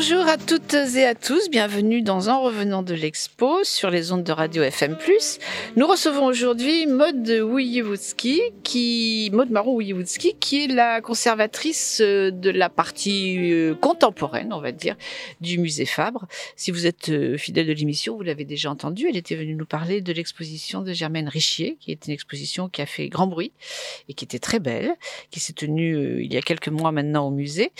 Bonjour à toutes et à tous, bienvenue dans En revenant de l'expo sur les ondes de radio FM+. Nous recevons aujourd'hui Maude Wojewódzki, qui qui est la conservatrice euh, de la partie euh, contemporaine, on va dire, du musée Fabre. Si vous êtes euh, fidèle de l'émission, vous l'avez déjà entendu, elle était venue nous parler de l'exposition de Germaine Richier, qui est une exposition qui a fait grand bruit et qui était très belle, qui s'est tenue il y a quelques mois maintenant au musée.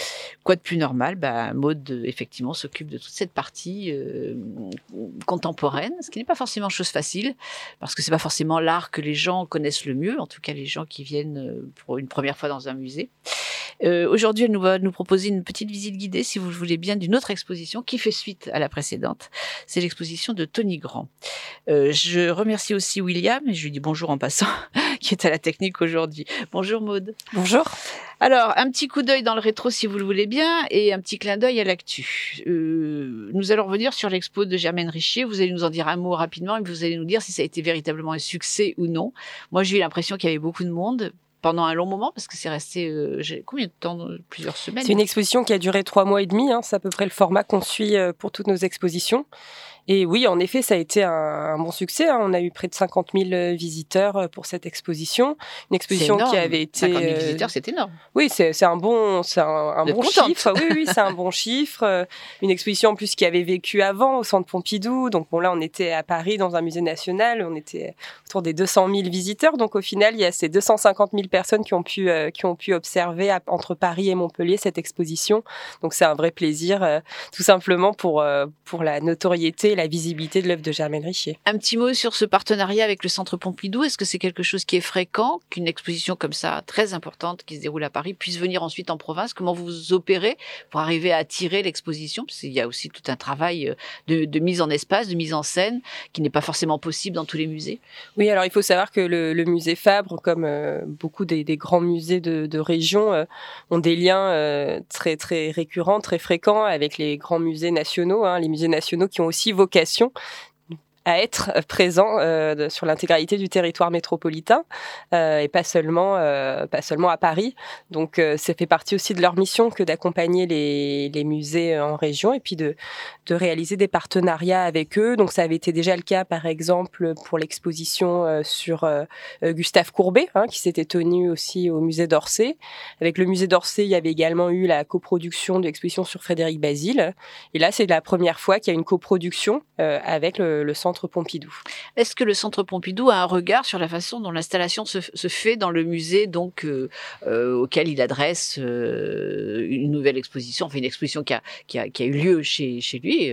Quoi de plus normal? Bah, Maude effectivement s'occupe de toute cette partie euh, contemporaine, ce qui n'est pas forcément chose facile, parce que c'est pas forcément l'art que les gens connaissent le mieux, en tout cas les gens qui viennent euh, pour une première fois dans un musée. Euh, Aujourd'hui, elle nous va nous proposer une petite visite guidée, si vous le voulez bien, d'une autre exposition qui fait suite à la précédente. C'est l'exposition de Tony Grand. Euh, je remercie aussi William, et je lui dis bonjour en passant, qui est à la technique aujourd'hui. Bonjour Maude. Bonjour. Alors, un petit coup d'œil dans le rétro, si vous le voulez bien, et un petit clin d'œil à l'actu. Euh, nous allons revenir sur l'expo de Germaine Richier. Vous allez nous en dire un mot rapidement, et vous allez nous dire si ça a été véritablement un succès ou non. Moi, j'ai eu l'impression qu'il y avait beaucoup de monde pendant un long moment parce que c'est resté euh, combien de temps plusieurs semaines? C'est une exposition qui a duré trois mois et demi hein, c'est à peu près le format qu'on suit euh, pour toutes nos expositions et oui, en effet, ça a été un, bon succès. Hein. On a eu près de 50 000 euh, visiteurs euh, pour cette exposition. Une exposition qui avait été. 50 000 visiteurs, c'est énorme. Oui, c'est un bon, c'est un, bon chiffre. Oui, oui, c'est un bon chiffre. Une exposition en plus qui avait vécu avant au Centre Pompidou. Donc bon, là, on était à Paris dans un musée national. On était autour des 200 000 visiteurs. Donc au final, il y a ces 250 000 personnes qui ont pu, qui ont pu observer entre Paris et Montpellier cette exposition. Donc c'est un vrai plaisir, tout simplement pour, pour la notoriété la visibilité de l'œuvre de Germaine Richier. Un petit mot sur ce partenariat avec le Centre Pompidou. Est-ce que c'est quelque chose qui est fréquent qu'une exposition comme ça, très importante, qui se déroule à Paris, puisse venir ensuite en province? Comment vous opérez pour arriver à attirer l'exposition? Parce qu'il y a aussi tout un travail euh, de, mise en espace, de mise en scène, qui n'est pas forcément possible dans tous les musées. Oui, alors il faut savoir que le, musée Fabre, comme euh, beaucoup des, grands musées de, région, euh, ont des liens très très récurrents, très fréquents avec les grands musées nationaux, hein, les musées nationaux qui ont aussi vocation vocation, à être présent euh, sur l'intégralité du territoire métropolitain euh, et pas seulement euh, pas seulement à Paris. Donc ça fait partie aussi de leur mission que d'accompagner les, musées en région et puis de, réaliser des partenariats avec eux. Donc ça avait été déjà le cas par exemple pour l'exposition sur Gustave Courbet hein, qui s'était tenue aussi au musée d'Orsay. Avec le musée d'Orsay, il y avait également eu la coproduction de l'exposition sur Frédéric Basile. Et là, c'est la première fois qu'il y a une coproduction avec le centre Centre Pompidou. Est-ce que le Centre Pompidou a un regard sur la façon dont l'installation se, fait dans le musée donc euh, euh, auquel il adresse euh, une nouvelle exposition, enfin une exposition qui a, qui a, qui a eu lieu chez, chez lui,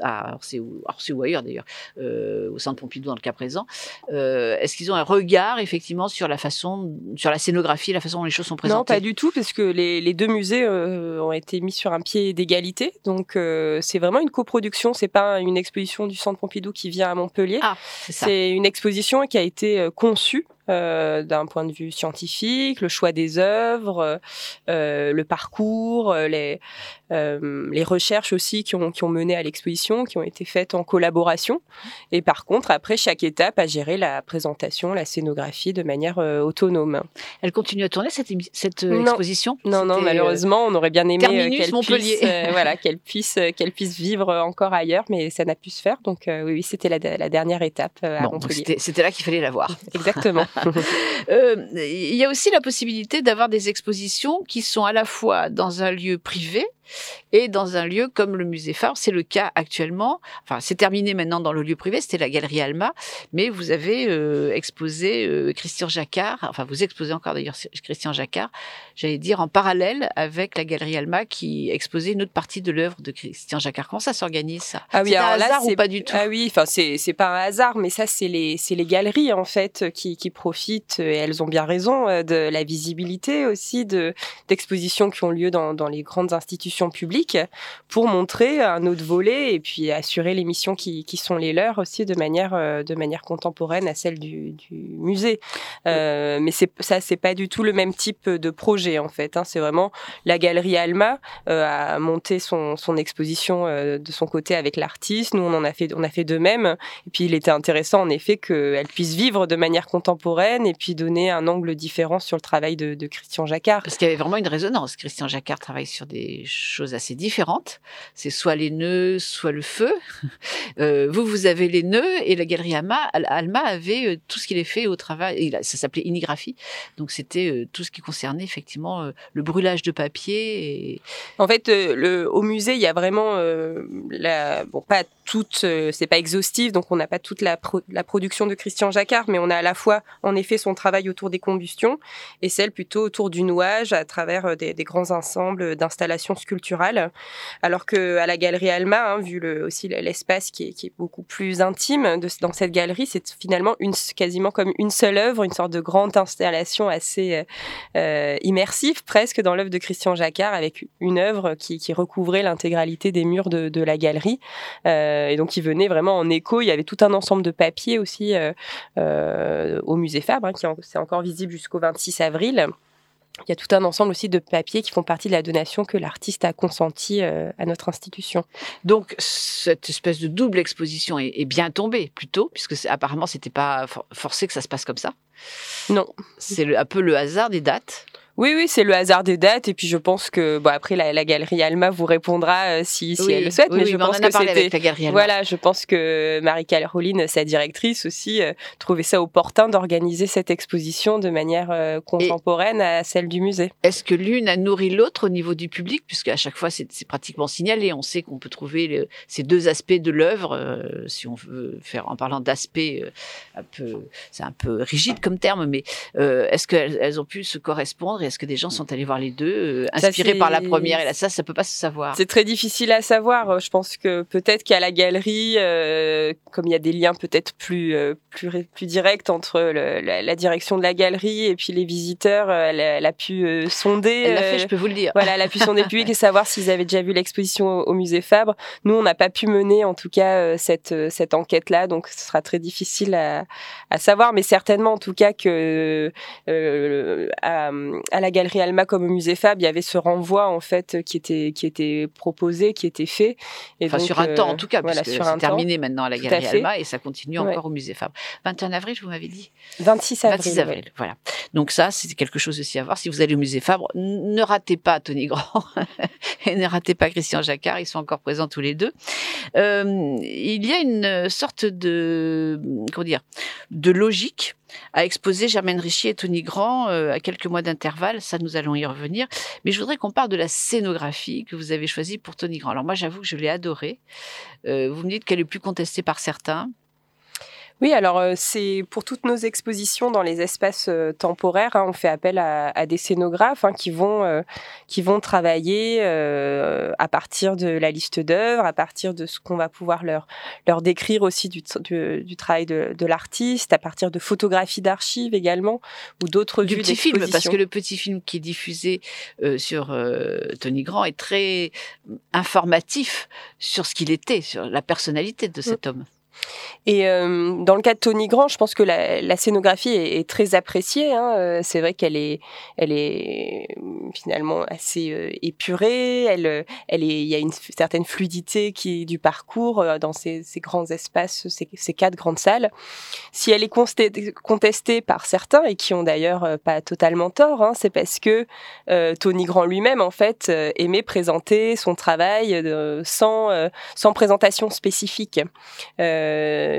à Orsay ou, ou, ailleurs d'ailleurs, au Centre Pompidou dans le cas présent. Est-ce qu'ils ont un regard effectivement sur la façon, sur la scénographie, la façon dont les choses sont présentées Non, pas du tout, parce que les, les deux musées ont été mis sur un pied d'égalité. Donc c'est vraiment une coproduction, c'est pas une exposition du Centre Pompidou qui vient à Montpellier. Ah, c'est une exposition qui a été euh, conçue euh, d'un point de vue scientifique, le choix des œuvres, euh, le parcours, euh, les, euh, les recherches aussi qui ont, qui ont mené à l'exposition, qui ont été faites en collaboration. Et par contre, après, chaque étape a géré la présentation, la scénographie de manière autonome. Elle continue à tourner cette, cette exposition? Non, non, malheureusement, on aurait bien aimé qu'elle puisse, voilà, qu'elle puisse, qu'elle puisse vivre encore ailleurs, mais ça n'a pu se faire. Donc oui, oui c'était la, la, dernière étape à Montpellier. C'était là qu'il fallait la voir. Exactement. Euh, il y a aussi la possibilité d'avoir des expositions qui sont à la fois dans un lieu privé, et dans un lieu comme le musée Fabre. C'est le cas actuellement. Enfin, c'est terminé maintenant dans le lieu privé, c'était la galerie Alma, mais vous avez euh, exposé euh, Christian Jacquard, enfin vous exposez encore d'ailleurs Christian Jacquard, j'allais dire en parallèle avec la galerie Alma qui exposait une autre partie de l'œuvre de Christian Jacquard. Comment ça s'organise ça? Ah oui, un hasard ou pas du tout? Ah oui, enfin c'est pas un hasard, mais ça c'est les c'est les galeries en fait qui qui profitent et elles ont bien raison euh, de la visibilité aussi de d'expositions qui ont lieu dans dans les grandes institutions public pour montrer un autre volet et puis assurer les missions qui, qui sont les leurs aussi de manière, euh, de manière contemporaine à celle du, du musée. Euh, mais ça, c'est pas du tout le même type de projet en fait. Hein. C'est vraiment la galerie Alma euh, a monté son, son exposition euh, de son côté avec l'artiste. Nous, on en a fait, on a fait de même. Et puis, il était intéressant en effet qu'elle puisse vivre de manière contemporaine et puis donner un angle différent sur le travail de, de Christian Jacquard. Parce qu'il y avait vraiment une résonance. Christian Jacquard travaille sur des choses assez différentes. C'est soit les nœuds, soit le feu. Euh, vous, vous avez les nœuds et la galerie Alma, avait euh, tout ce qu'il est fait au travail. Ça s'appelait inigraphie. Donc c'était euh, tout ce qui concernait effectivement le brûlage de papier. En fait, au musée, il y a vraiment la, bon, pas toute, c'est pas exhaustif, donc on n'a pas toute la, production de Christian Jacquard, mais on a à la fois en effet son travail autour des combustions et celle plutôt autour du nouage à travers des, des grands ensembles d'installations Alors que à la galerie Alma, hein, vu aussi l'espace qui est, qui beaucoup plus intime dans cette galerie, c'est finalement quasiment comme une seule œuvre, une sorte de grande installation assez euh, immersive presque dans l'œuvre de Christian Jacquard avec une œuvre qui, qui recouvrait l'intégralité des murs de, la galerie. Euh, et donc, il venait vraiment en écho. Il y avait tout un ensemble de papiers aussi euh, euh au musée Fabre, hein, qui est encore visible jusqu'au 26 avril. Il y a tout un ensemble aussi de papiers qui font partie de la donation que l'artiste a consenti euh, à notre institution. Donc cette espèce de double exposition est, bien tombée plutôt, puisque apparemment c'était pas forcé que ça se passe comme ça. Non, c'est un peu le hasard des dates. Oui, oui, c'est le hasard des dates. Et puis, je pense que, bon, après, la, galerie Alma vous répondra euh, si, si elle le souhaite. mais je pense que c'était. Voilà, je pense que Marie-Caroline, sa directrice aussi, euh, trouvait ça opportun d'organiser cette exposition de manière euh, contemporaine à celle du musée. Est-ce que l'une a nourri l'autre au niveau du public? Puisque à chaque fois, c'est pratiquement signalé. On sait qu'on peut trouver ces deux aspects de l'œuvre, si on veut faire, en parlant d'aspect un peu, c'est un peu rigide comme terme, mais est-ce qu'elles elles ont pu se correspondre est-ce que des gens sont allés voir les deux, euh, inspirés par la première et là, ça, ça peut pas se savoir. C'est très difficile à savoir. Je pense que peut-être qu'à la galerie, euh, comme il y a des liens peut-être plus euh, plus plus directs entre la, direction de la galerie et puis les visiteurs, elle, a pu sonder. Elle l'a fait, je peux vous le dire. Voilà, elle a pu sonder le public et savoir s'ils avaient déjà vu l'exposition au, musée Fabre. Nous, on n'a pas pu mener, en tout cas, cette cette enquête-là, donc ce sera très difficile à, à savoir, mais certainement, en tout cas, que à, à la galerie Alma comme au musée Fab, il y avait ce renvoi en fait qui était qui était proposé, qui était fait. Et enfin, sur un temps en tout cas, voilà, c'est terminé maintenant à la galerie Alma et ça continue encore au musée Fab. 21 avril, vous m'avez dit 26 avril. 26 avril, voilà. Donc ça, c'est quelque chose aussi à voir. Si vous allez au musée Fabre, ne ratez pas Tony Grand et ne ratez pas Christian Jacquard, ils sont encore présents tous les deux. Euh, il y a une sorte de comment dire de logique à exposer Germaine Richier et Tony Grand euh, à quelques mois d'intervalle. Ça, nous allons y revenir. Mais je voudrais qu'on parle de la scénographie que vous avez choisie pour Tony Grand. Alors moi, j'avoue que je l'ai adorée. Euh, vous me dites qu'elle est plus contestée par certains. Oui, alors euh, c'est pour toutes nos expositions dans les espaces euh, temporaires, hein, on fait appel à, des scénographes hein, qui vont euh, qui vont travailler à partir de la liste d'œuvres, à partir de ce qu'on va pouvoir leur leur décrire aussi du, du, travail de, de l'artiste, à partir de photographies d'archives également ou d'autres du petit film, parce que le petit film qui est diffusé sur Tony Grand est très informatif sur ce qu'il était, sur la personnalité de cet mm. homme. Et euh, dans le cas de Tony Grand, je pense que la, scénographie est, très appréciée. Hein. Euh, c'est vrai qu'elle est, elle est finalement assez euh, épurée. Elle, elle est, il y a une certaine fluidité qui du parcours dans ces, grands espaces, ces, quatre grandes salles. Si elle est contestée par certains et qui ont d'ailleurs pas totalement tort, hein, c'est parce que Tony Grand lui-même en fait aimait présenter son travail sans, sans présentation spécifique. Euh,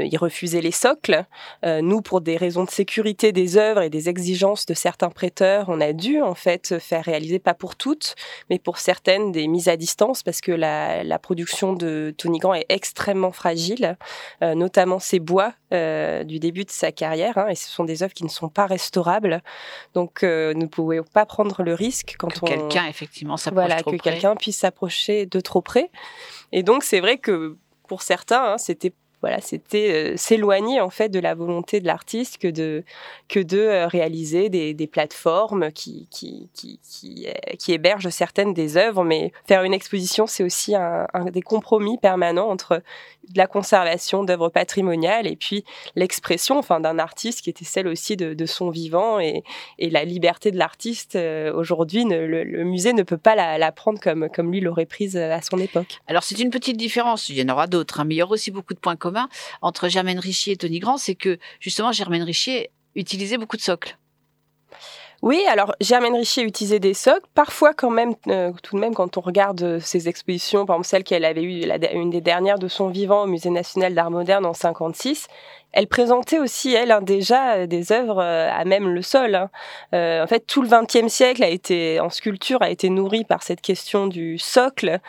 il refusait les socles. Euh, nous, pour des raisons de sécurité des œuvres et des exigences de certains prêteurs, on a dû en fait faire réaliser, pas pour toutes, mais pour certaines, des mises à distance parce que la, production de Tony Grand est extrêmement fragile, euh, notamment ses bois du début de sa carrière. Hein, et ce sont des œuvres qui ne sont pas restaurables. Donc, nous ne pouvions pas prendre le risque quand que quelqu'un effectivement s'approche voilà, que quelqu'un puisse s'approcher de trop près. Et donc, c'est vrai que pour certains, hein, c'était voilà, c'était euh, s'éloigner en fait de la volonté de l'artiste que de que de euh, réaliser des, plateformes qui euh, qui hébergent certaines des œuvres, mais faire une exposition, c'est aussi un, des compromis permanents entre la conservation d'œuvres patrimoniales et puis l'expression, enfin, d'un artiste qui était celle aussi de, son vivant et, et la liberté de l'artiste. Aujourd'hui, le, musée ne peut pas la, la, prendre comme comme lui l'aurait prise à son époque. Alors c'est une petite différence. Il y en aura d'autres, hein, mais il y aura aussi beaucoup de points communs entre Germaine Richier et Tony Grand, c'est que justement Germaine Richier utilisait beaucoup de socles. Oui, alors Germaine Richier utilisait des socles. Parfois, quand même, tout de même, quand on regarde ses expositions, par exemple celle qu'elle avait eue, une des dernières de son vivant au Musée national d'art moderne en 56, elle présentait aussi, elle, hein, déjà euh, des œuvres euh, à même le sol. Hein. Euh, en fait, tout le XXe siècle a été, en sculpture, a été nourri par cette question du socle,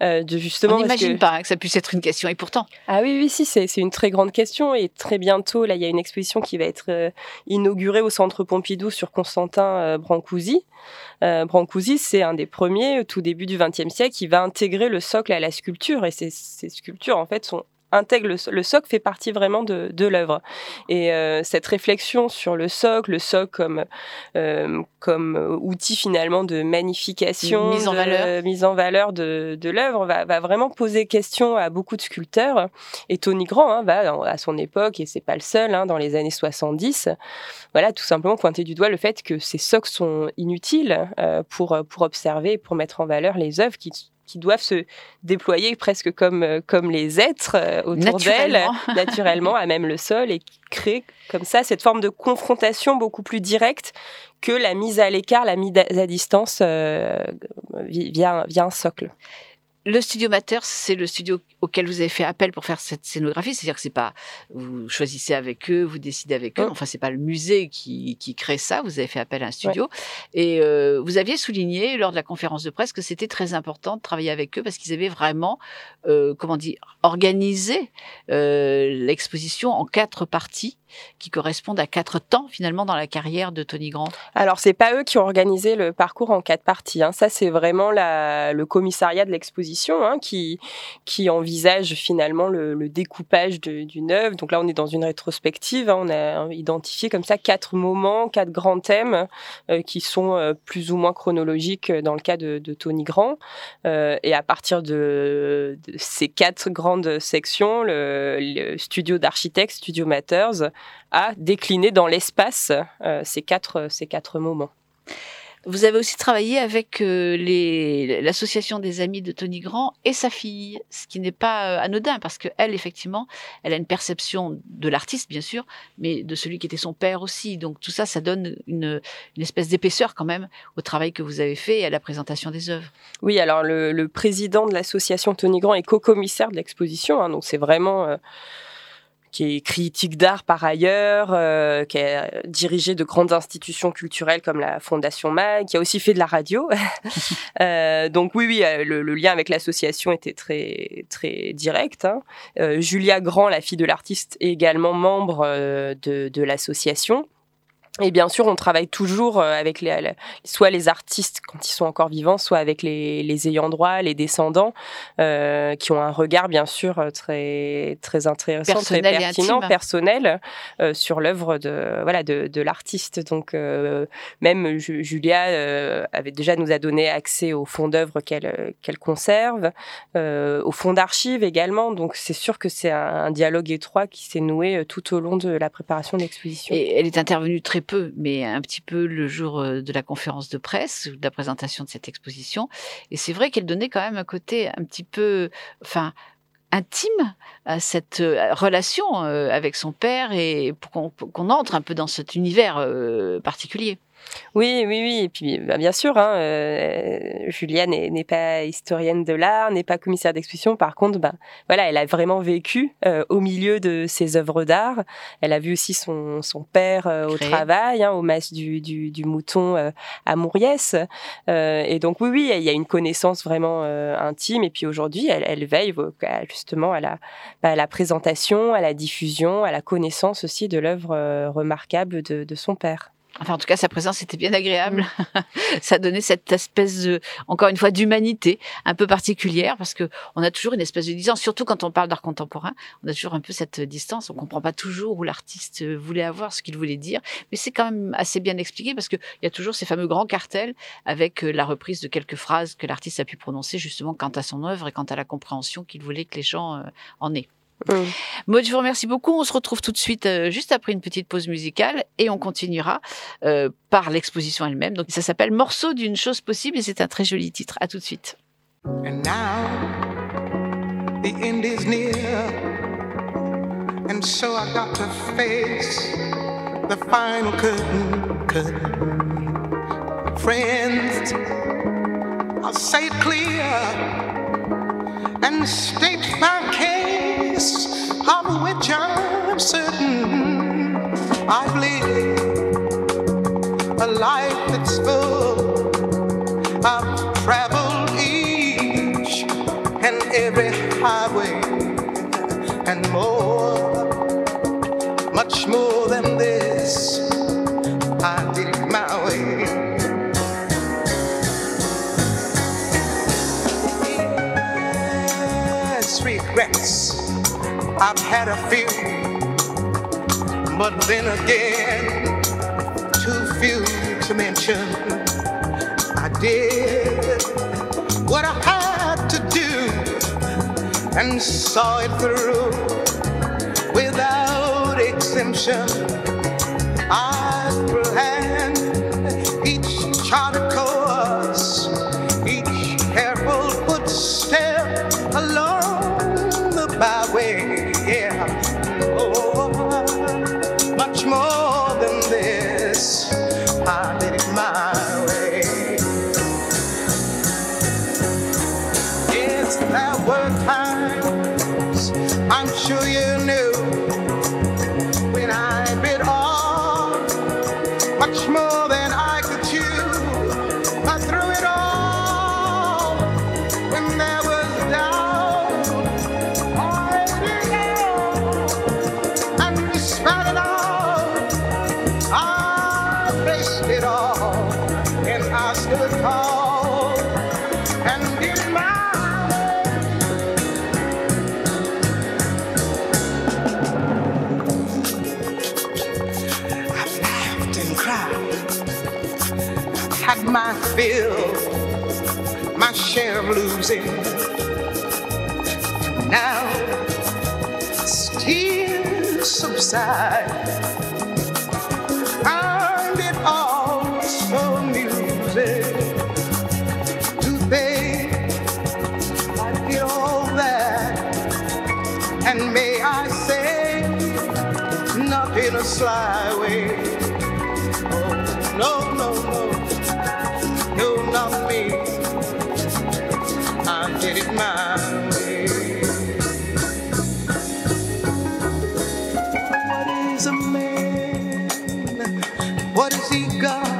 de justement. On n'imagine pas que ça puisse être une question, et pourtant. Ah oui, oui, si, c'est une très grande question, et très bientôt, là, il y a une exposition qui va être inaugurée au Centre Pompidou sur Constantin Brancusi. Brancusi, c'est un des premiers, tout début du XXe siècle, qui va intégrer le socle à la sculpture, et ces, ces sculptures, en fait, sont intègre le, socle fait partie vraiment de, de l'œuvre. Et euh, cette réflexion sur le socle, le socle comme euh, comme outil finalement de magnification, mise en valeur, mise en valeur de, de l'œuvre, va, va, vraiment poser question à beaucoup de sculpteurs. Et Tony Grand hein, va à son époque, et c'est pas le seul, hein, dans les années 70, voilà, tout simplement pointer du doigt le fait que ces socles sont inutiles euh, pour pour observer, pour mettre en valeur les œuvres qui qui doivent se déployer presque comme, euh, comme les êtres euh, autour d'elles, naturellement, à même le sol, et créent comme ça cette forme de confrontation beaucoup plus directe que la mise à l'écart, la mise à distance euh, via, via un socle le studio Mater, c'est le studio auquel vous avez fait appel pour faire cette scénographie. C'est-à-dire que c'est pas, vous choisissez avec eux, vous décidez avec eux. Enfin, c'est pas le musée qui, qui, crée ça. Vous avez fait appel à un studio. Et euh, vous aviez souligné lors de la conférence de presse que c'était très important de travailler avec eux parce qu'ils avaient vraiment, euh, comment dire, organisé euh, l'exposition en quatre parties qui correspondent à quatre temps finalement dans la carrière de Tony Grant? Alors c'est pas eux qui ont organisé le parcours en quatre parties. Hein. Ça c'est vraiment le commissariat de l'exposition hein, qui qui envisage finalement le, découpage d'une œuvre. Donc là on est dans une rétrospective. Hein. On a identifié comme ça quatre moments, quatre grands thèmes euh, qui sont euh, plus ou moins chronologiques dans le cas de, Tony Grant. Euh, et à partir de, de, ces quatre grandes sections, le, le studio d'architectes, Studio Matters, à décliner dans l'espace euh, ces, quatre, ces quatre moments. Vous avez aussi travaillé avec euh, l'association des amis de Tony Grand et sa fille, ce qui n'est pas euh, anodin parce que elle, effectivement, elle a une perception de l'artiste, bien sûr, mais de celui qui était son père aussi. Donc tout ça, ça donne une, espèce d'épaisseur quand même au travail que vous avez fait et à la présentation des œuvres. Oui, alors le, président de l'association Tony Grand est co-commissaire de l'exposition, hein, donc c'est vraiment qui est critique d'art par ailleurs, euh, qui a dirigé de grandes institutions culturelles comme la Fondation MAG, qui a aussi fait de la radio. euh, donc oui, oui, euh, le, lien avec l'association était très très direct. Hein. Euh, Julia Grand, la fille de l'artiste, est également membre euh, de, de l'association. Et bien sûr, on travaille toujours euh, avec les, soit les artistes quand ils sont encore vivants, soit avec les, les ayants droit, les descendants, euh, qui ont un regard bien sûr euh, très très intéressant, très pertinent, personnel euh, sur l'œuvre de voilà de, de l'artiste. Donc euh, même Julia euh, avait déjà nous a donné accès au fonds d'œuvre qu'elle qu'elle conserve, au fonds d'archives également. Donc c'est sûr que c'est un, un, dialogue étroit qui s'est noué tout au long de la préparation de l'exposition. Et elle est intervenue très peu, mais un petit peu le jour euh, de la conférence de presse, de la présentation de cette exposition. Et c'est vrai qu'elle donnait quand même un côté un petit peu, enfin, intime à cette euh, relation euh, avec son père et pour qu'on entre un peu dans cet univers particulier. Oui, oui, oui. Et puis, bah, bien sûr, hein, euh, Julia n'est pas historienne de l'art, n'est pas commissaire d'exposition. Par contre, bah, voilà, elle a vraiment vécu euh, au milieu de ses œuvres d'art. Elle a vu aussi son, son père euh, au travail, hein, au mas du, du, du mouton à Mouriès. Et donc, oui, oui, il y a une connaissance vraiment intime. Et puis aujourd'hui, elle, elle, veille justement à la, bah, à la présentation, à la diffusion, à la connaissance aussi de l'œuvre remarquable de, de son père. Enfin, en tout cas, sa présence était bien agréable. Ça donnait cette espèce de, encore une fois, d'humanité un peu particulière parce que on a toujours une espèce de distance, surtout quand on parle d'art contemporain. On a toujours un peu cette distance. On comprend pas toujours où l'artiste voulait avoir, ce qu'il voulait dire. Mais c'est quand même assez bien expliqué parce qu'il y a toujours ces fameux grands cartels avec euh, la reprise de quelques phrases que l'artiste a pu prononcer justement quant à son œuvre et quant à la compréhension qu'il voulait que les gens euh, en aient. Mm. Maud, je vous remercie beaucoup. On se retrouve tout de suite, euh, juste après une petite pause musicale, et on continuera euh, par l'exposition elle-même. Donc, ça s'appelle Morceau d'une chose possible, et c'est un très joli titre. À tout de suite. And now, the end is near, and so I got to face the final curtain. friends. I'll say it clear and state my case, of which I'm certain I've lived a life that's full. I've traveled each and every highway and more, much more than this. I did it my way. Regrets. I've had a few, but then again, too few to mention. I did what I had to do and saw it through without exemption. Subside. Find it all so amusing to think I did all that, and may I say, not in What has he got?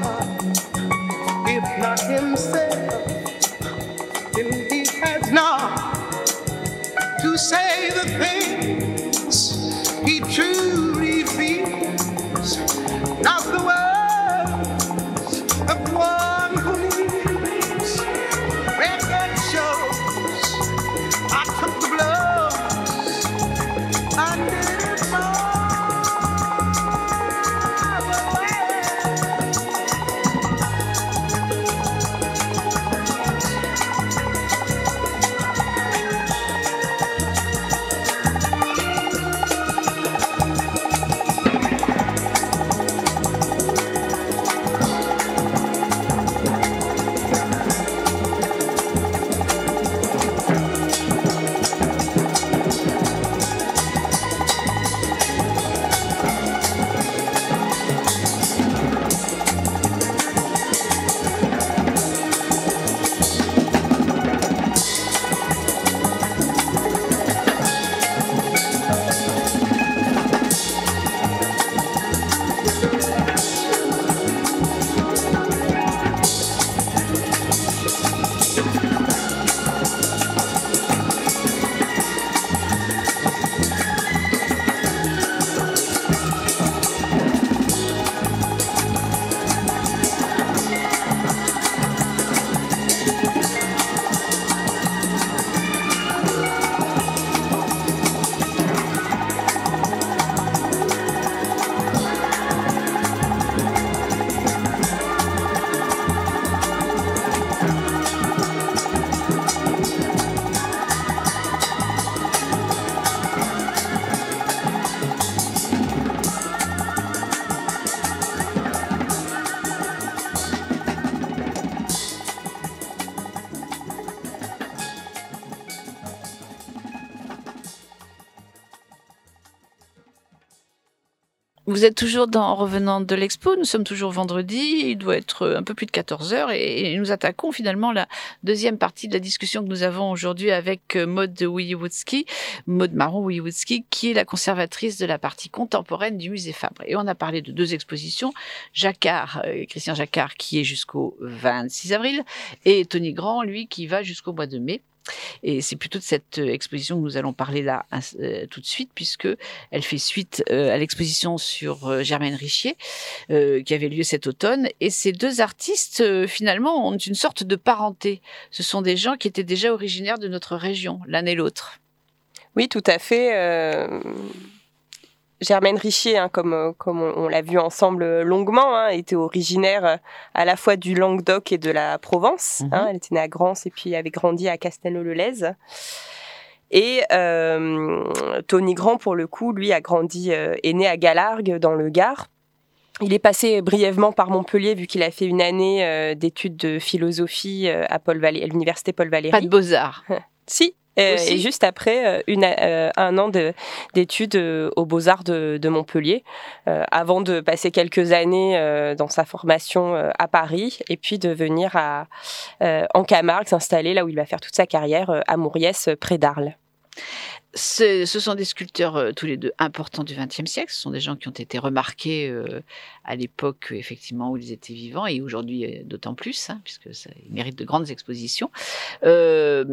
Vous êtes toujours en revenant de l'expo, nous sommes toujours vendredi, il doit être un peu plus de 14 heures et, nous attaquons finalement la deuxième partie de la discussion que nous avons aujourd'hui avec euh, Maud Wojewódzki, Maud Marron Wojewódzki, qui est la conservatrice de la partie contemporaine du musée Fabre. Et on a parlé de deux expositions, Jacquard, euh, Christian Jacquard qui est jusqu'au 26 avril et Tony Grand, lui, qui va jusqu'au mois de mai. Et c'est plutôt de cette euh, exposition que nous allons parler là euh, tout de suite, puisque elle fait suite euh, à l'exposition sur Germaine Richier, qui avait lieu cet automne. Et ces deux artistes, finalement, ont une sorte de parenté. Ce sont des gens qui étaient déjà originaires de notre région, l'un et l'autre. Oui, tout à fait. Germaine Richier, hein, comme, euh, comme on, l'a vu ensemble euh, longuement, hein, était originaire euh, à la fois du Languedoc et de la Provence. Hein. Mhm. elle était née à Grance et puis avait grandi à Castelnau-le-Lez. Et Tony Grand, pour le coup, lui a grandi, est né à Galargues, dans le Gard. Il est passé brièvement par Montpellier, vu qu'il a fait une année d'études de philosophie à, Paul à l'université Paul Valéry. Pas de beaux-arts. si, euh, et juste après, euh, une, euh, un an d'études aux Beaux-Arts de, de, Montpellier, avant de passer quelques années dans sa formation à Paris, et puis de venir à, en Camargue, s'installer là où il va faire toute sa carrière, à Mouriès, près d'Arles. Ce sont des sculpteurs tous les deux importants du XXe siècle. Ce sont des gens qui ont été remarqués à l'époque effectivement où ils étaient vivants et aujourd'hui euh, d'autant plus, hein, puisque ça mérite de grandes expositions. Euh,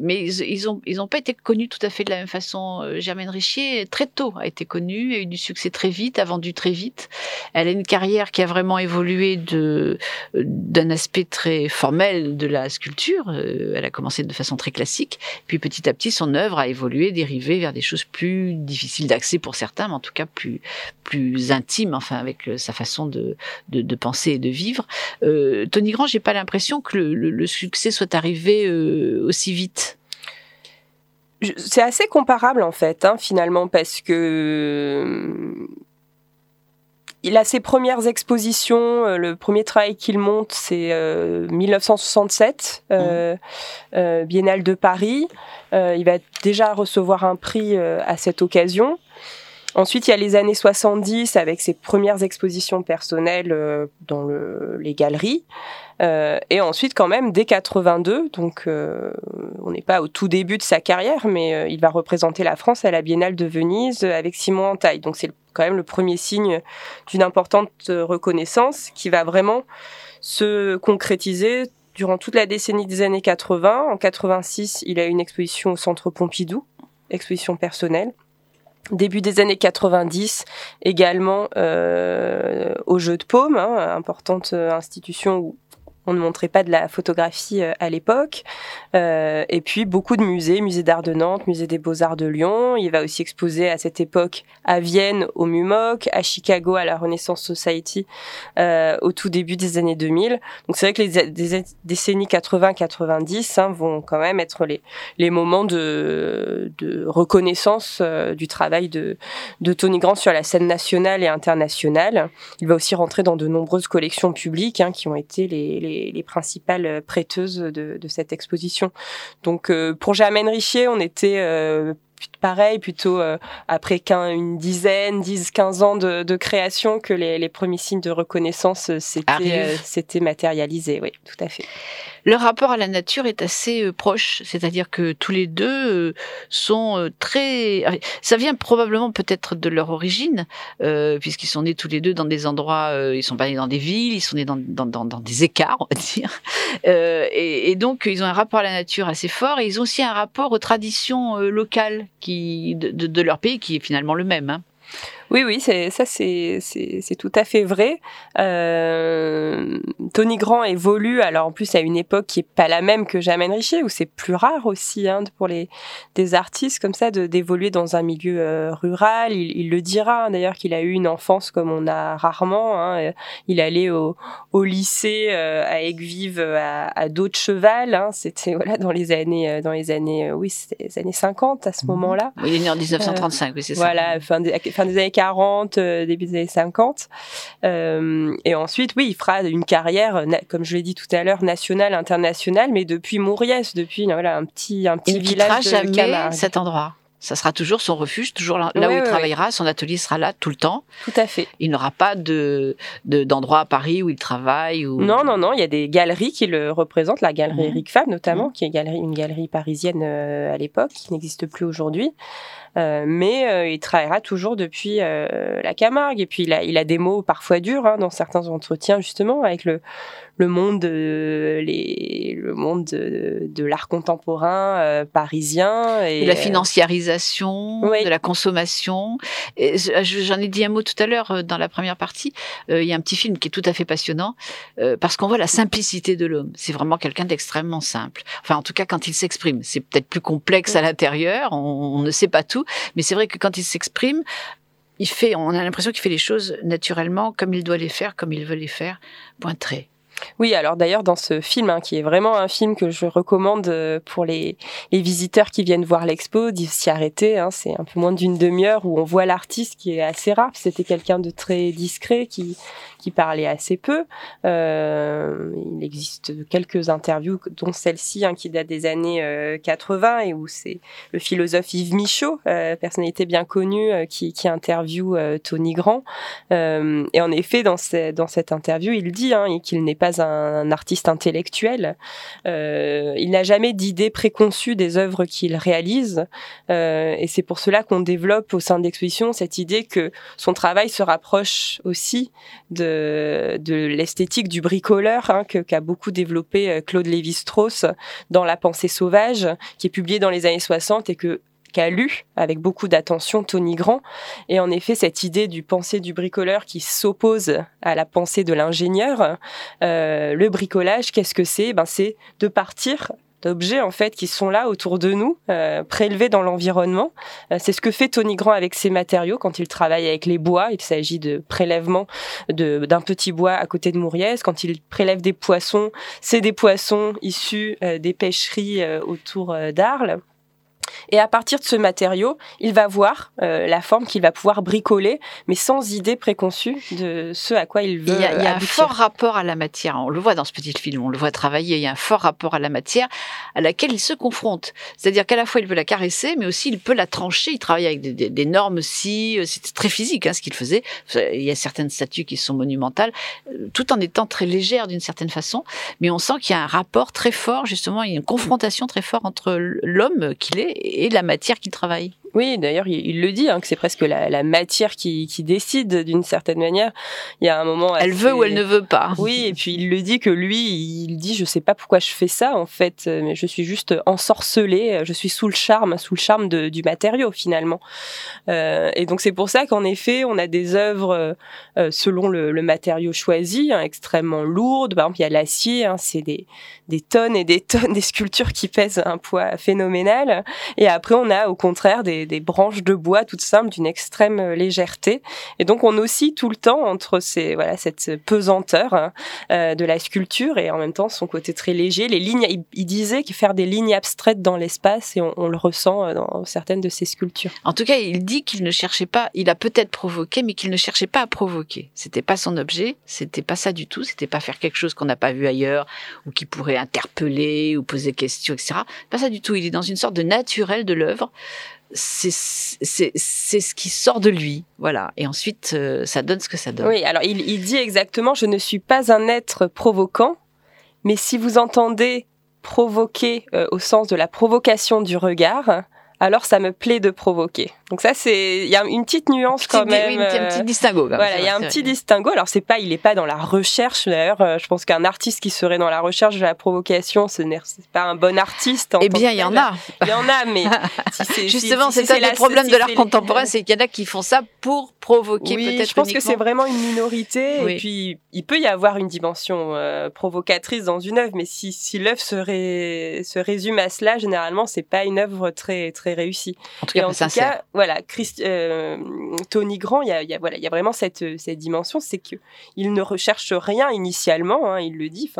mais ils n'ont ils ont pas été connus tout à fait de la même façon. Euh, Germaine Richier, très tôt, a été connue, a eu du succès très vite, a vendu très vite. Elle a une carrière qui a vraiment évolué d'un aspect très formel de la sculpture. Elle a commencé de façon très classique, puis petit à petit son œuvre a évolué, dérivé vers des choses plus difficiles d'accès pour certains, mais en tout cas plus plus intimes, enfin avec sa façon de, de, penser et de vivre. Euh, Tony Grand, j'ai pas l'impression que le, succès soit arrivé euh, aussi vite. C'est assez comparable en fait, hein, finalement, parce que euh, il a ses premières expositions. le premier travail qu'il monte, c'est 1967, mmh. Biennale de Paris. il va déjà recevoir un prix à cette occasion. Ensuite, il y a les années 70 avec ses premières expositions personnelles euh, dans le, les galeries. Euh, et ensuite, quand même, dès 82, donc euh, on n'est pas au tout début de sa carrière, mais il va représenter la France à la Biennale de Venise avec Simon Antaille. Donc c'est quand même le premier signe d'une importante reconnaissance qui va vraiment se concrétiser durant toute la décennie des années 80. En 86, il a une exposition au Centre Pompidou, exposition personnelle début des années 90 également euh, au jeu de paume, hein, importante euh, institution on ne montrait pas de la photographie euh, à l'époque. Euh, et puis beaucoup de musées, musée d'art de Nantes, musée des beaux-arts de Lyon. Il va aussi exposer à cette époque à Vienne au MUMOC, à Chicago à la Renaissance Society euh, au tout début des années 2000. Donc c'est vrai que les, décennies 80-90 hein, vont quand même être les, les moments de, de reconnaissance euh, du travail de, de Tony Grant sur la scène nationale et internationale. Il va aussi rentrer dans de nombreuses collections publiques hein, qui ont été les, les les, principales prêteuses de, cette exposition. Donc euh, pour Germaine Richier, on était euh, pareil, plutôt euh, après qu'une dizaine, 10, 15 ans de, création que les, premiers signes de reconnaissance s'étaient matérialisés. Oui, tout à fait leur rapport à la nature est assez euh, proche, c'est-à-dire que tous les deux euh, sont euh, très. Ça vient probablement peut-être de leur origine, puisqu'ils sont nés tous les deux dans des endroits, ils sont pas nés dans des villes, ils sont nés dans, dans, dans, des écarts, on va dire. Et, donc ils ont un rapport à la nature assez fort, et ils ont aussi un rapport aux traditions locales de, de, leur pays qui est finalement le même. Hein. Oui, oui, c'est ça, c'est c'est tout à fait vrai. Euh, Tony Grand évolue, alors en plus à une époque qui est pas la même que Jamène Richier, où c'est plus rare aussi hein, pour les des artistes comme ça de d'évoluer dans un milieu euh, rural. Il, il, le dira hein, d'ailleurs qu'il a eu une enfance comme on a rarement. Hein. Il allait au, au lycée euh, à Aigues-Vives à, à dos de cheval. Hein. C'était voilà dans les années euh, dans les années oui c'était les années 50 à ce mhm. moment-là. il est né en 1935, oui c'est ça. Voilà fin des fin des années 40, euh, début des années 50. Euh, et ensuite, oui, il fera une carrière, comme je l'ai dit tout à l'heure, nationale, internationale, mais depuis Mouriès, depuis voilà, un petit, un petit village de jamais cet endroit. Ça sera toujours son refuge, toujours là, où il travaillera. Son atelier sera là tout le temps. Tout à fait. Il n'aura pas de de- d'endroit à Paris où il travaille. Non, non, non, il y a des galeries qui le représentent, la galerie Mhm. Eric Fabre notamment, qui est galerie, une galerie parisienne euh, à l'époque, qui n'existe plus aujourd'hui. Euh, mais euh, il travaillera toujours depuis euh, la Camargue. Et puis il a, il a des mots parfois durs hein, dans certains entretiens, justement, avec le, le monde, de, les, le monde de, de l'art contemporain euh, parisien. Et, de la financiarisation, Oui. de la consommation. Je- J'en ai dit un mot tout à l'heure dans la première partie. Euh, Il y a un petit film qui est tout à fait passionnant euh, parce qu'on voit la simplicité de l'homme. C'est vraiment quelqu'un d'extrêmement simple. Enfin, en tout cas, quand il s'exprime, c'est peut-être plus complexe à l'intérieur. On, on ne sait pas tout, mais c'est vrai que quand il s'exprime, il fait. On a l'impression qu'il fait les choses naturellement, comme il doit les faire, comme il veut les faire. Point très. Oui, alors d'ailleurs dans ce film, hein, qui est vraiment un film que je recommande euh, pour les, les visiteurs qui viennent voir l'expo, d'y s'y arrêter. Hein, c'est un peu moins d'une demi-heure où on voit l'artiste qui est assez rare. C'était quelqu'un de très discret qui qui parlait assez peu. Euh, il existe quelques interviews, dont celle-ci hein, qui date des années euh, 80 et où c'est le philosophe Yves Michaud, euh, personnalité bien connue, euh, qui, qui interviewe euh, Tony Grand. Euh, et en effet, dans, dans cette interview, il dit qu'il n'est pas un, artiste intellectuel. Euh, il n'a jamais d'idée préconçue des œuvres qu'il réalise. Euh, et c'est pour cela qu'on développe au sein de l'exposition cette idée que son travail se rapproche aussi de, l'esthétique du bricoleur hein, qu'a beaucoup développé euh, Claude Lévi-Strauss dans La pensée sauvage, qui est publié dans les années 60 et que qu'a lu avec beaucoup d'attention Tony Grand. Et en effet, cette idée du pensée du bricoleur qui s'oppose à la pensée de l'ingénieur, euh, le bricolage, qu'est-ce que c'est? Ben, C'est de partir d'objets en fait qui sont là autour de nous, euh, prélevés dans l'environnement. Euh, c'est ce que fait Tony Grand avec ses matériaux quand il travaille avec les bois. Il s'agit de prélèvement de- d'un petit bois à côté de Mouriez. Quand il prélève des poissons, c'est des poissons issus euh, des pêcheries euh, autour d'Arles. Et à partir de ce matériau, il va voir euh, la forme qu'il va pouvoir bricoler, mais sans idée préconçue de ce à quoi il Il veut y a, il y a un fort rapport à la matière. On le voit dans ce petit film, on le voit travailler. Il y a un fort rapport à la matière à laquelle il se confronte. C'est-à-dire qu'à la fois il veut la caresser, mais aussi il peut la trancher. Il travaille avec des- d'énormes scies. C'était très physique hein, ce qu'il faisait. Il y a certaines statues qui sont monumentales, euh, tout en étant très légères d'une certaine façon. Mais on sent qu'il y a un rapport très fort, justement, il y a une confrontation très forte entre l'homme qu'il est et la matière qu'il travaille. Oui, d'ailleurs, il, il le dit, hein, que c'est presque la, la matière qui, qui décide d'une certaine manière. Il y a un moment. Elle veut ou elle ne veut pas. Oui, et puis il le dit que lui, il dit, je sais pas pourquoi je fais ça en fait, euh, mais je suis juste ensorcelé, je suis sous le charme, sous le charme de- du matériau finalement. Euh, et donc c'est pour ça qu'en effet, on a des œuvres euh, euh, selon le, le matériau choisi, hein, extrêmement lourdes. Par exemple, il y a l'acier, hein, c'est des, des tonnes et des tonnes, des sculptures qui pèsent un poids phénoménal. Et après, on a au contraire des, des branches de bois toutes simples d'une extrême euh, légèreté. Et donc, on oscille tout le temps entre ces, voilà, cette pesanteur hein, euh, de la sculpture et en même temps son côté très léger. Les lignes, il, disait que faire des lignes abstraites dans l'espace et on, on le ressent euh, dans certaines de ses sculptures. En tout cas, il dit qu'il ne cherchait pas, il a peut-être provoqué, mais qu'il ne cherchait pas à provoquer. C'était pas son objet, c'était pas ça du tout, c'était pas faire quelque chose qu'on n'a pas vu ailleurs ou qui pourrait interpeller ou poser question, etc. Pas ça du tout. Il est dans une sorte de naturel de l'œuvre. C'est ce qui sort de lui, voilà. Et ensuite, euh, ça donne ce que ça donne. Oui, alors il, il dit exactement, je ne suis pas un être provoquant, mais si vous entendez provoquer euh, au sens de la provocation du regard, alors ça me plaît de provoquer. Donc ça, c'est il y a une petite nuance quand même. oui, une petite- un petit distinguo. quand même, Voilà, il y a un petit distinguo. Alors c'est pas, il est pas dans la recherche d'ailleurs. euh, Je pense qu'un artiste qui serait dans la recherche de la provocation, ce n'est pas un bon artiste. Eh bien, il y en a. Il y y en a, mais Justement, c'est des problèmes si de l'art contemporain, c'est qu'il y en a qui font ça pour provoquer oui, peut-être je pense que c'est vraiment une minorité. Oui. Et puis, il peut y avoir une dimension euh, provocatrice dans une œuvre, mais si, si l'œuvre se, ré- se résume à cela, généralement, c'est pas une œuvre très très réussie. En tout cas, voilà, euh, Tony Grand, il y a, voilà, il y a vraiment cette, cette dimension, c'est que il ne recherche rien initialement, hein, il le dit.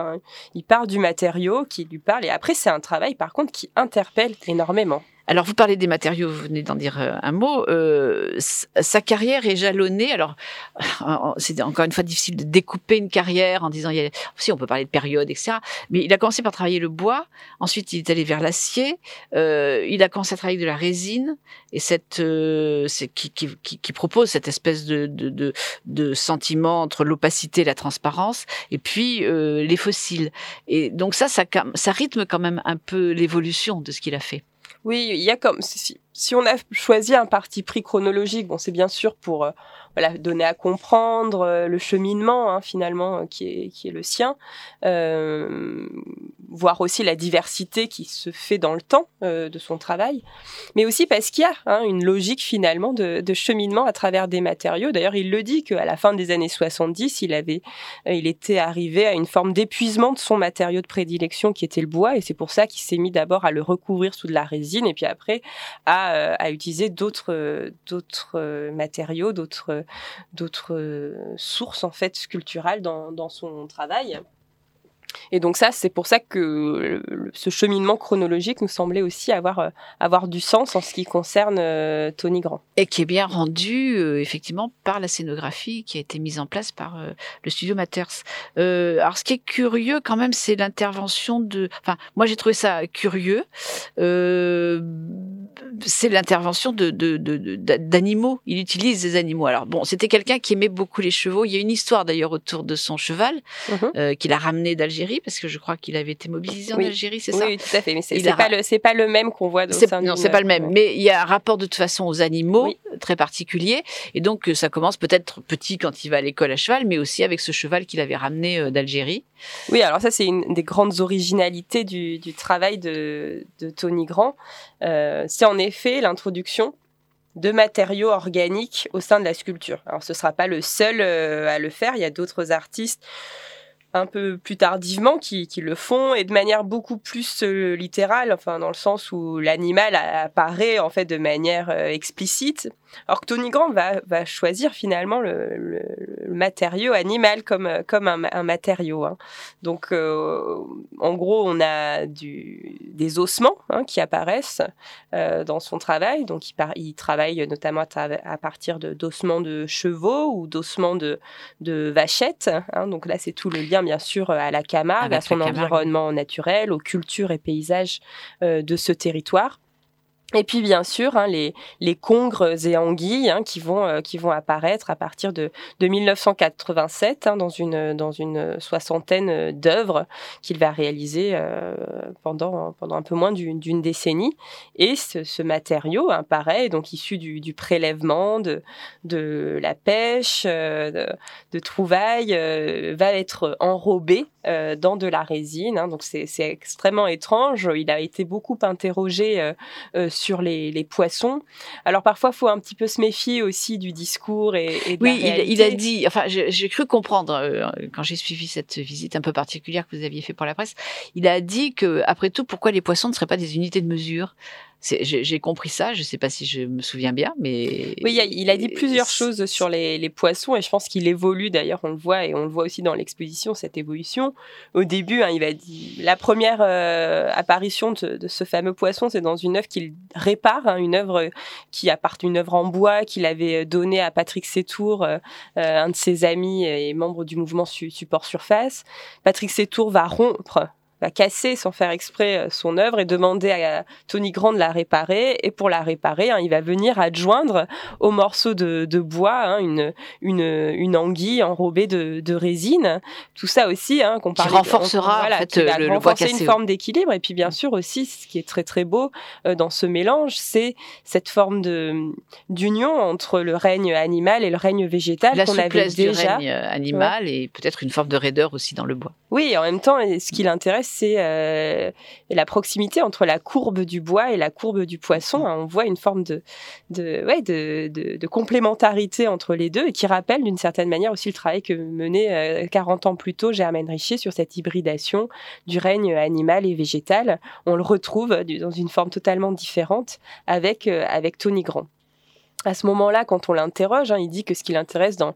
Il part du matériau qui lui parle, et après, c'est un travail, par contre, qui interpelle énormément. Alors, vous parlez des matériaux, vous venez d'en dire euh, un mot. Euh, sa carrière est jalonnée. Alors, c'est encore une fois difficile de découper une carrière en disant, il y a, si on peut parler de période, etc. Mais il a commencé par travailler le bois. Ensuite, il est allé vers l'acier. Euh, il a commencé à travailler de la résine et cette, euh, qui, qui, qui, propose cette espèce de, de, de, de sentiment entre l'opacité et la transparence. Et puis euh, les fossiles. Et donc ça, ça, ça rythme quand même un peu l'évolution de ce qu'il a fait. Oui, il y a comme si, on a choisi un parti pris chronologique, bon, c'est bien sûr pour euh, voilà, donner à comprendre euh, le cheminement hein, finalement euh, qui est, qui est le sien, voir aussi la diversité qui se fait dans le temps euh, de son travail, mais aussi parce qu'il y a hein, une logique finalement de, cheminement à travers des matériaux. D'ailleurs, il le dit qu'à la fin des années 70, il avait, il était arrivé à une forme d'épuisement de son matériau de prédilection qui était le bois, et c'est pour ça qu'il s'est mis d'abord à le recouvrir sous de la résine, et puis après à, à utiliser d'autres matériaux, d'autres euh, sources en fait sculpturales dans son travail. Et donc ça, c'est pour ça que ce cheminement chronologique nous semblait aussi avoir, euh, avoir du sens en ce qui concerne euh, Tony Grand. Et qui est bien rendu, euh, effectivement, par la scénographie qui a été mise en place par le studio Matters. alors, ce qui est curieux quand même, c'est l'intervention de... Enfin, moi, j'ai trouvé ça curieux. c'est l'intervention de, d'animaux. De, Il utilise des animaux. Alors, bon, c'était quelqu'un qui aimait beaucoup les chevaux. Il y a une histoire d'ailleurs autour de son cheval mm-hmm. qu'il a ramené d'Algérie parce que je crois qu'il avait été mobilisé en Algérie, c'est ça Oui, tout à fait. Mais c'est pas, le, pas le même qu'on voit dans Non, c'est pas le même. Mais il y a un rapport de toute façon aux animaux très particulier. Et donc, euh, ça commence peut-être petit quand il va à l'école à cheval, mais aussi avec ce cheval qu'il avait ramené euh, d'Algérie. Oui, alors ça, c'est une des grandes originalités du, travail de, Tony Grand. Euh, c'est en effet l'introduction de matériaux organiques au sein de la sculpture. Alors ce ne sera pas le seul à le faire, il y a d'autres artistes un peu plus tardivement qui, le font et de manière beaucoup plus euh, littérale, enfin dans le sens où l'animal apparaît en fait de manière euh, explicite. Alors que Tony Grant va, va choisir finalement le, le, matériau animal comme, comme un, un matériau. Hein. Donc, euh, en gros, on a du, des ossements hein, qui apparaissent euh, dans son travail. Donc, il, il travaille notamment à, partir d'ossements de, chevaux ou d'ossements de, de vachettes. Hein. Donc là, c'est tout le lien, bien sûr, à la Camargue, à son environnement naturel, aux cultures et paysages euh, de ce territoire. Et puis bien sûr hein, les, les congres et anguilles hein, qui vont euh, qui vont apparaître à partir de, de 1987 hein, dans une dans une soixantaine d'œuvres qu'il va réaliser euh, pendant pendant un peu moins d'une décennie. Et ce, ce matériau apparaît donc issu du, du, prélèvement de de la pêche euh, de, de, trouvailles va être enrobé dans de la résine donc c'est extrêmement étrange il a été beaucoup interrogé sur les, les, poissons. Alors parfois, il faut un petit peu se méfier aussi du discours et, et de oui, il, il, a dit. Enfin, j'ai cru comprendre euh, quand j'ai suivi cette visite un peu particulière que vous aviez fait pour la presse. Il a dit que après tout, pourquoi les poissons ne seraient pas des unités de mesure? J'ai compris ça, je ne sais pas si je me souviens bien, mais... Oui, il a dit plusieurs choses sur les, les poissons et je pense qu'il évolue d'ailleurs, on le voit et on le voit aussi dans l'exposition, cette évolution. Au début, hein, il va dire, la première euh, apparition de, de, ce fameux poisson, c'est dans une œuvre qu'il répare, hein, une œuvre qui appartient, une œuvre en bois qu'il avait donnée à Patrick Sétour, euh, euh, un de ses amis et membre du mouvement Support Surface. Patrick Sétour va rompre va casser sans faire exprès euh, son œuvre et demander à Tony Grand de la réparer. Et pour la réparer, hein, il va venir adjoindre au morceau de, de bois hein, une, une, une anguille enrobée de, de résine. Tout ça aussi, hein, qu'on Qui renforcera voilà, en fait, va le, renforcer une forme d'équilibre. Et puis bien sûr aussi, ce qui est très très beau euh, dans ce mélange, c'est cette forme de d'union entre le règne animal et le règne végétal qu'on avait déjà. Du règne animal et peut-être une forme de raideur aussi dans le bois. Oui, en même temps, ce qui l'intéresse c'est euh, la proximité entre la courbe du bois et la courbe du poisson. Hein. On voit une forme de, de, ouais, de, de, complémentarité entre les deux et qui rappelle d'une certaine manière aussi le travail que menait 40 euh, ans plus tôt Germaine Richier sur cette hybridation du règne animal et végétal. On le retrouve dans une forme totalement différente avec, euh, avec Tony Grand. À ce moment-là, quand on l'interroge, hein, il dit que ce qui l'intéresse dans,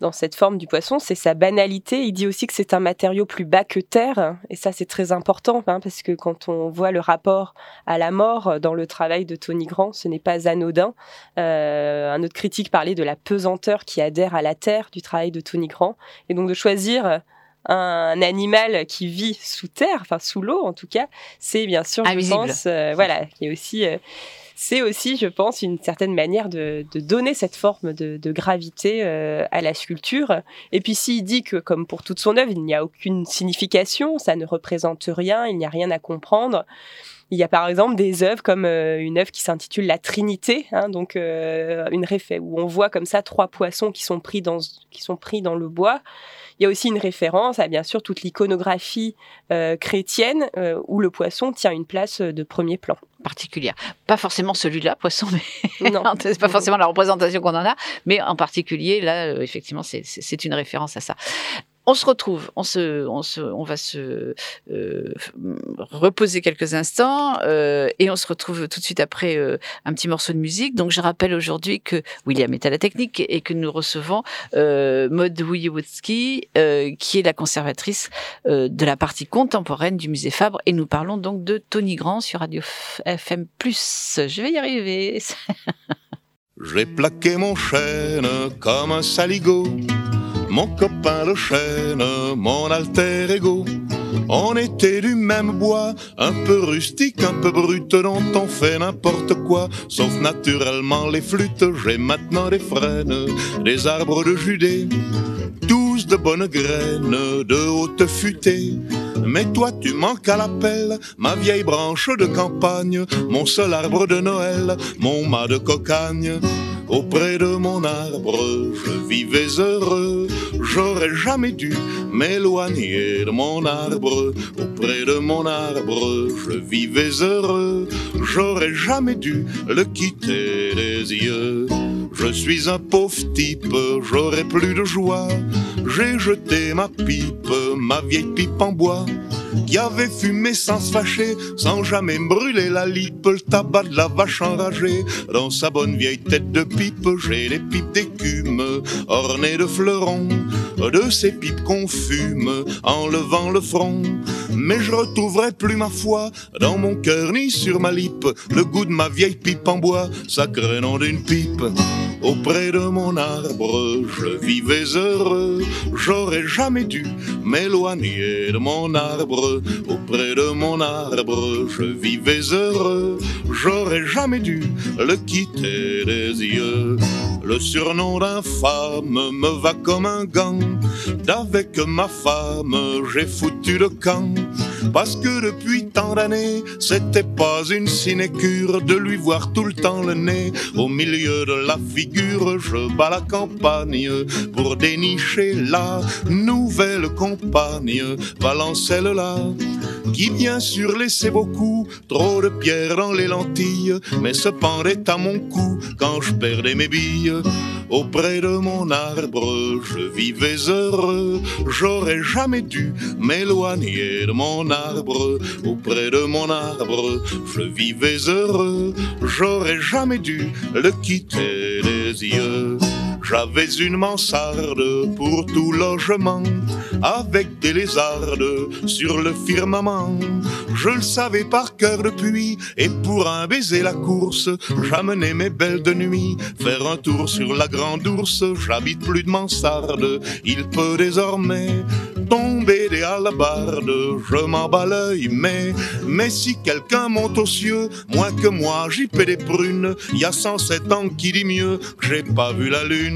dans cette forme du poisson, c'est sa banalité. Il dit aussi que c'est un matériau plus bas que terre. Et ça, c'est très important, hein, parce que quand on voit le rapport à la mort dans le travail de Tony Grand, ce n'est pas anodin. Euh, un autre critique parlait de la pesanteur qui adhère à la terre du travail de Tony Grand. Et donc de choisir un animal qui vit sous terre, enfin sous l'eau en tout cas, c'est bien sûr, je pense, euh, voilà, qui est aussi euh, c'est aussi, je pense, une certaine manière de, donner cette forme de, gravité euh, à la sculpture. Et puis s'il dit que, comme pour toute son œuvre, il n'y a aucune signification, ça ne représente rien, il n'y a rien à comprendre. Il y a par exemple des œuvres comme euh, une œuvre qui s'intitule La Trinité, hein, donc euh, une réfé où on voit comme ça trois poissons qui sont pris dans qui sont pris dans le bois. Il y a aussi une référence à bien sûr toute l'iconographie euh, chrétienne euh, où le poisson tient une place de premier plan. Particulière. Pas forcément celui-là, poisson, mais non, c'est pas forcément la représentation qu'on en a, mais en particulier là, effectivement, c'est une référence à ça on se retrouve, on, se, on, se, on va se euh, reposer quelques instants euh, et on se retrouve tout de suite après euh, un petit morceau de musique. Donc je rappelle aujourd'hui que William est à la technique et que nous recevons Maud Wojewódzki, qui est la conservatrice de la partie contemporaine du musée Fabre et nous parlons donc de Tony Grand sur Radio FM+. Je vais y arriver. J'ai plaqué mon chêne comme un saligot mon copain le chêne, mon alter ego. On était du même bois, un peu rustique, un peu brut, dont on fait n'importe quoi, sauf naturellement les flûtes. J'ai maintenant des frênes, des arbres de Judée, tous de bonnes graines, de haute futée. Mais toi tu manques à l'appel, ma vieille branche de campagne, mon seul arbre de Noël, mon mât de cocagne. Auprès de mon arbre, je vivais heureux. J'aurais jamais dû m'éloigner de mon arbre. Auprès de mon arbre, je vivais heureux. J'aurais jamais dû le quitter des yeux. Je suis un pauvre type, j'aurais plus de joie. J'ai jeté ma pipe, ma vieille pipe en bois qui avait fumé sans se fâcher, sans jamais brûler la lippe, le tabac de la vache enragée. Dans sa bonne vieille tête de pipe, j'ai les pipes d'écume, ornées de fleurons, de ces pipes qu'on fume, en levant le front. Mais je retrouverai plus ma foi dans mon cœur ni sur ma lippe, le goût de ma vieille pipe en bois, sacré nom d'une pipe. Auprès de mon arbre, je vivais heureux, j'aurais jamais dû m'éloigner de mon arbre. Auprès de mon arbre, je vivais heureux, j'aurais jamais dû le quitter des yeux. Le surnom d'infâme me va comme un gant. D'avec ma femme, j'ai foutu le camp. Parce que depuis tant d'années, c'était pas une sinécure de lui voir tout le temps le nez au milieu de la figure. Je bats la campagne pour dénicher la nouvelle compagne, Valencelle là, qui bien sûr laissait beaucoup trop de pierres dans les lentilles, mais se pendait à mon cou quand je perdais mes billes. Auprès de mon arbre, je vivais heureux, j'aurais jamais dû m'éloigner de mon arbre. Auprès de mon arbre, je vivais heureux, j'aurais jamais dû le quitter des yeux. J'avais une mansarde pour tout logement, avec des lézardes sur le firmament. Je le savais par cœur depuis, et pour un baiser la course, j'amenais mes belles de nuit faire un tour sur la grande ours. J'habite plus de mansarde, il peut désormais tomber des alabardes. Je m'en bats l'œil, mais, mais si quelqu'un monte aux cieux, moins que moi, j'y paie des prunes. Y a 107 ans qui dit mieux, j'ai pas vu la lune.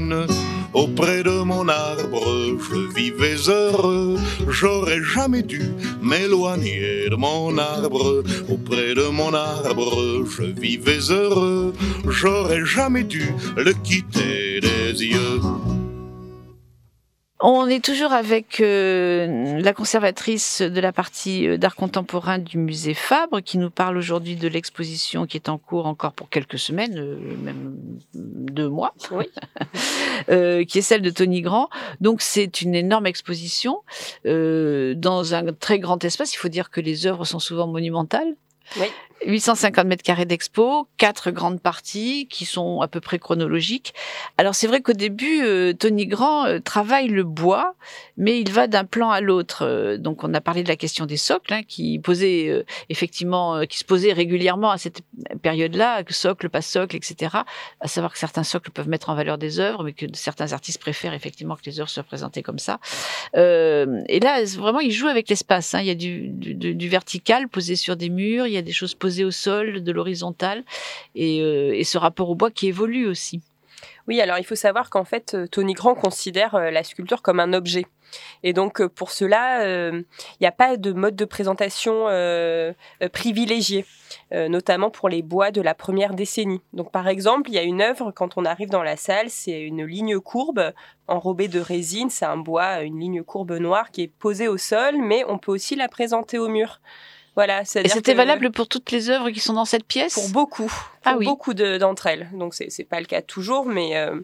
Auprès de mon arbre, je vivais heureux. J'aurais jamais dû m'éloigner de mon arbre. Auprès de mon arbre, je vivais heureux. J'aurais jamais dû le quitter des yeux. On est toujours avec euh, la conservatrice de la partie euh, d'art contemporain du musée Fabre qui nous parle aujourd'hui de l'exposition qui est en cours encore pour quelques semaines, euh, même deux mois, oui. qui est celle de Tony Grand. Donc c'est une énorme exposition dans un très grand espace. Il faut dire que les œuvres sont souvent monumentales. Oui. 850 mètres carrés d'expo, quatre grandes parties qui sont à peu près chronologiques. Alors c'est vrai qu'au début, euh, Tony Grand euh, travaille le bois, mais il va d'un plan à l'autre. Euh, donc on a parlé de la question des socles, hein, qui posait effectivement, qui se posait régulièrement à cette période-là, socle, pas socle, etc. À savoir que certains socles peuvent mettre en valeur des œuvres, mais que certains artistes préfèrent effectivement que les œuvres soient présentées comme ça. et là, vraiment, il joue avec l'espace. Hein. Il y a du, vertical posé sur des murs, des choses posées au sol, de l'horizontal, euh, et, ce rapport au bois qui évolue aussi. Oui, alors il faut savoir qu'en fait, euh, Tony Grand considère euh, la sculpture comme un objet. Et donc pour cela, il n'y a pas de mode de présentation privilégié, notamment pour les bois de la première décennie. Donc par exemple, il y a une œuvre, quand on arrive dans la salle, c'est une ligne courbe enrobée de résine, c'est un bois, une ligne courbe noire qui est posée au sol, mais on peut aussi la présenter au mur. Voilà, et c'était valable pour toutes les œuvres qui sont dans cette pièce Pour beaucoup, ah pour oui. beaucoup d'entre elles. Donc c'est pas le cas toujours, mais euh,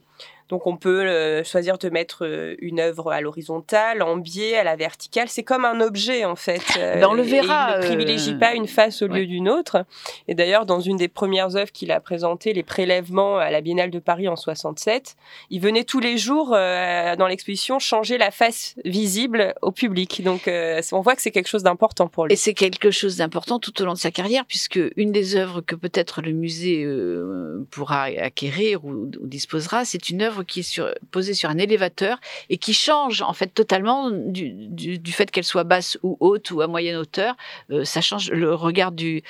donc on peut euh, choisir de mettre euh, une œuvre à l'horizontale, en biais, à la verticale. C'est comme un objet en fait. Ben, on le verra. il ne privilégie pas une face au lieu d'une autre. Et d'ailleurs, dans une des premières œuvres qu'il a présentées, les prélèvements à la Biennale de Paris en 67, il venait tous les jours dans l'exposition changer la face visible au public. Donc on voit que c'est quelque chose d'important pour lui. Et c'est quelque chose d'important tout au long de sa carrière, puisque une des œuvres que peut-être le musée pourra acquérir ou, ou disposera, c'est une œuvre qui est posée sur un élévateur et qui change en fait totalement du, fait qu'elle soit basse ou haute ou à moyenne hauteur. Euh, ça change le regard du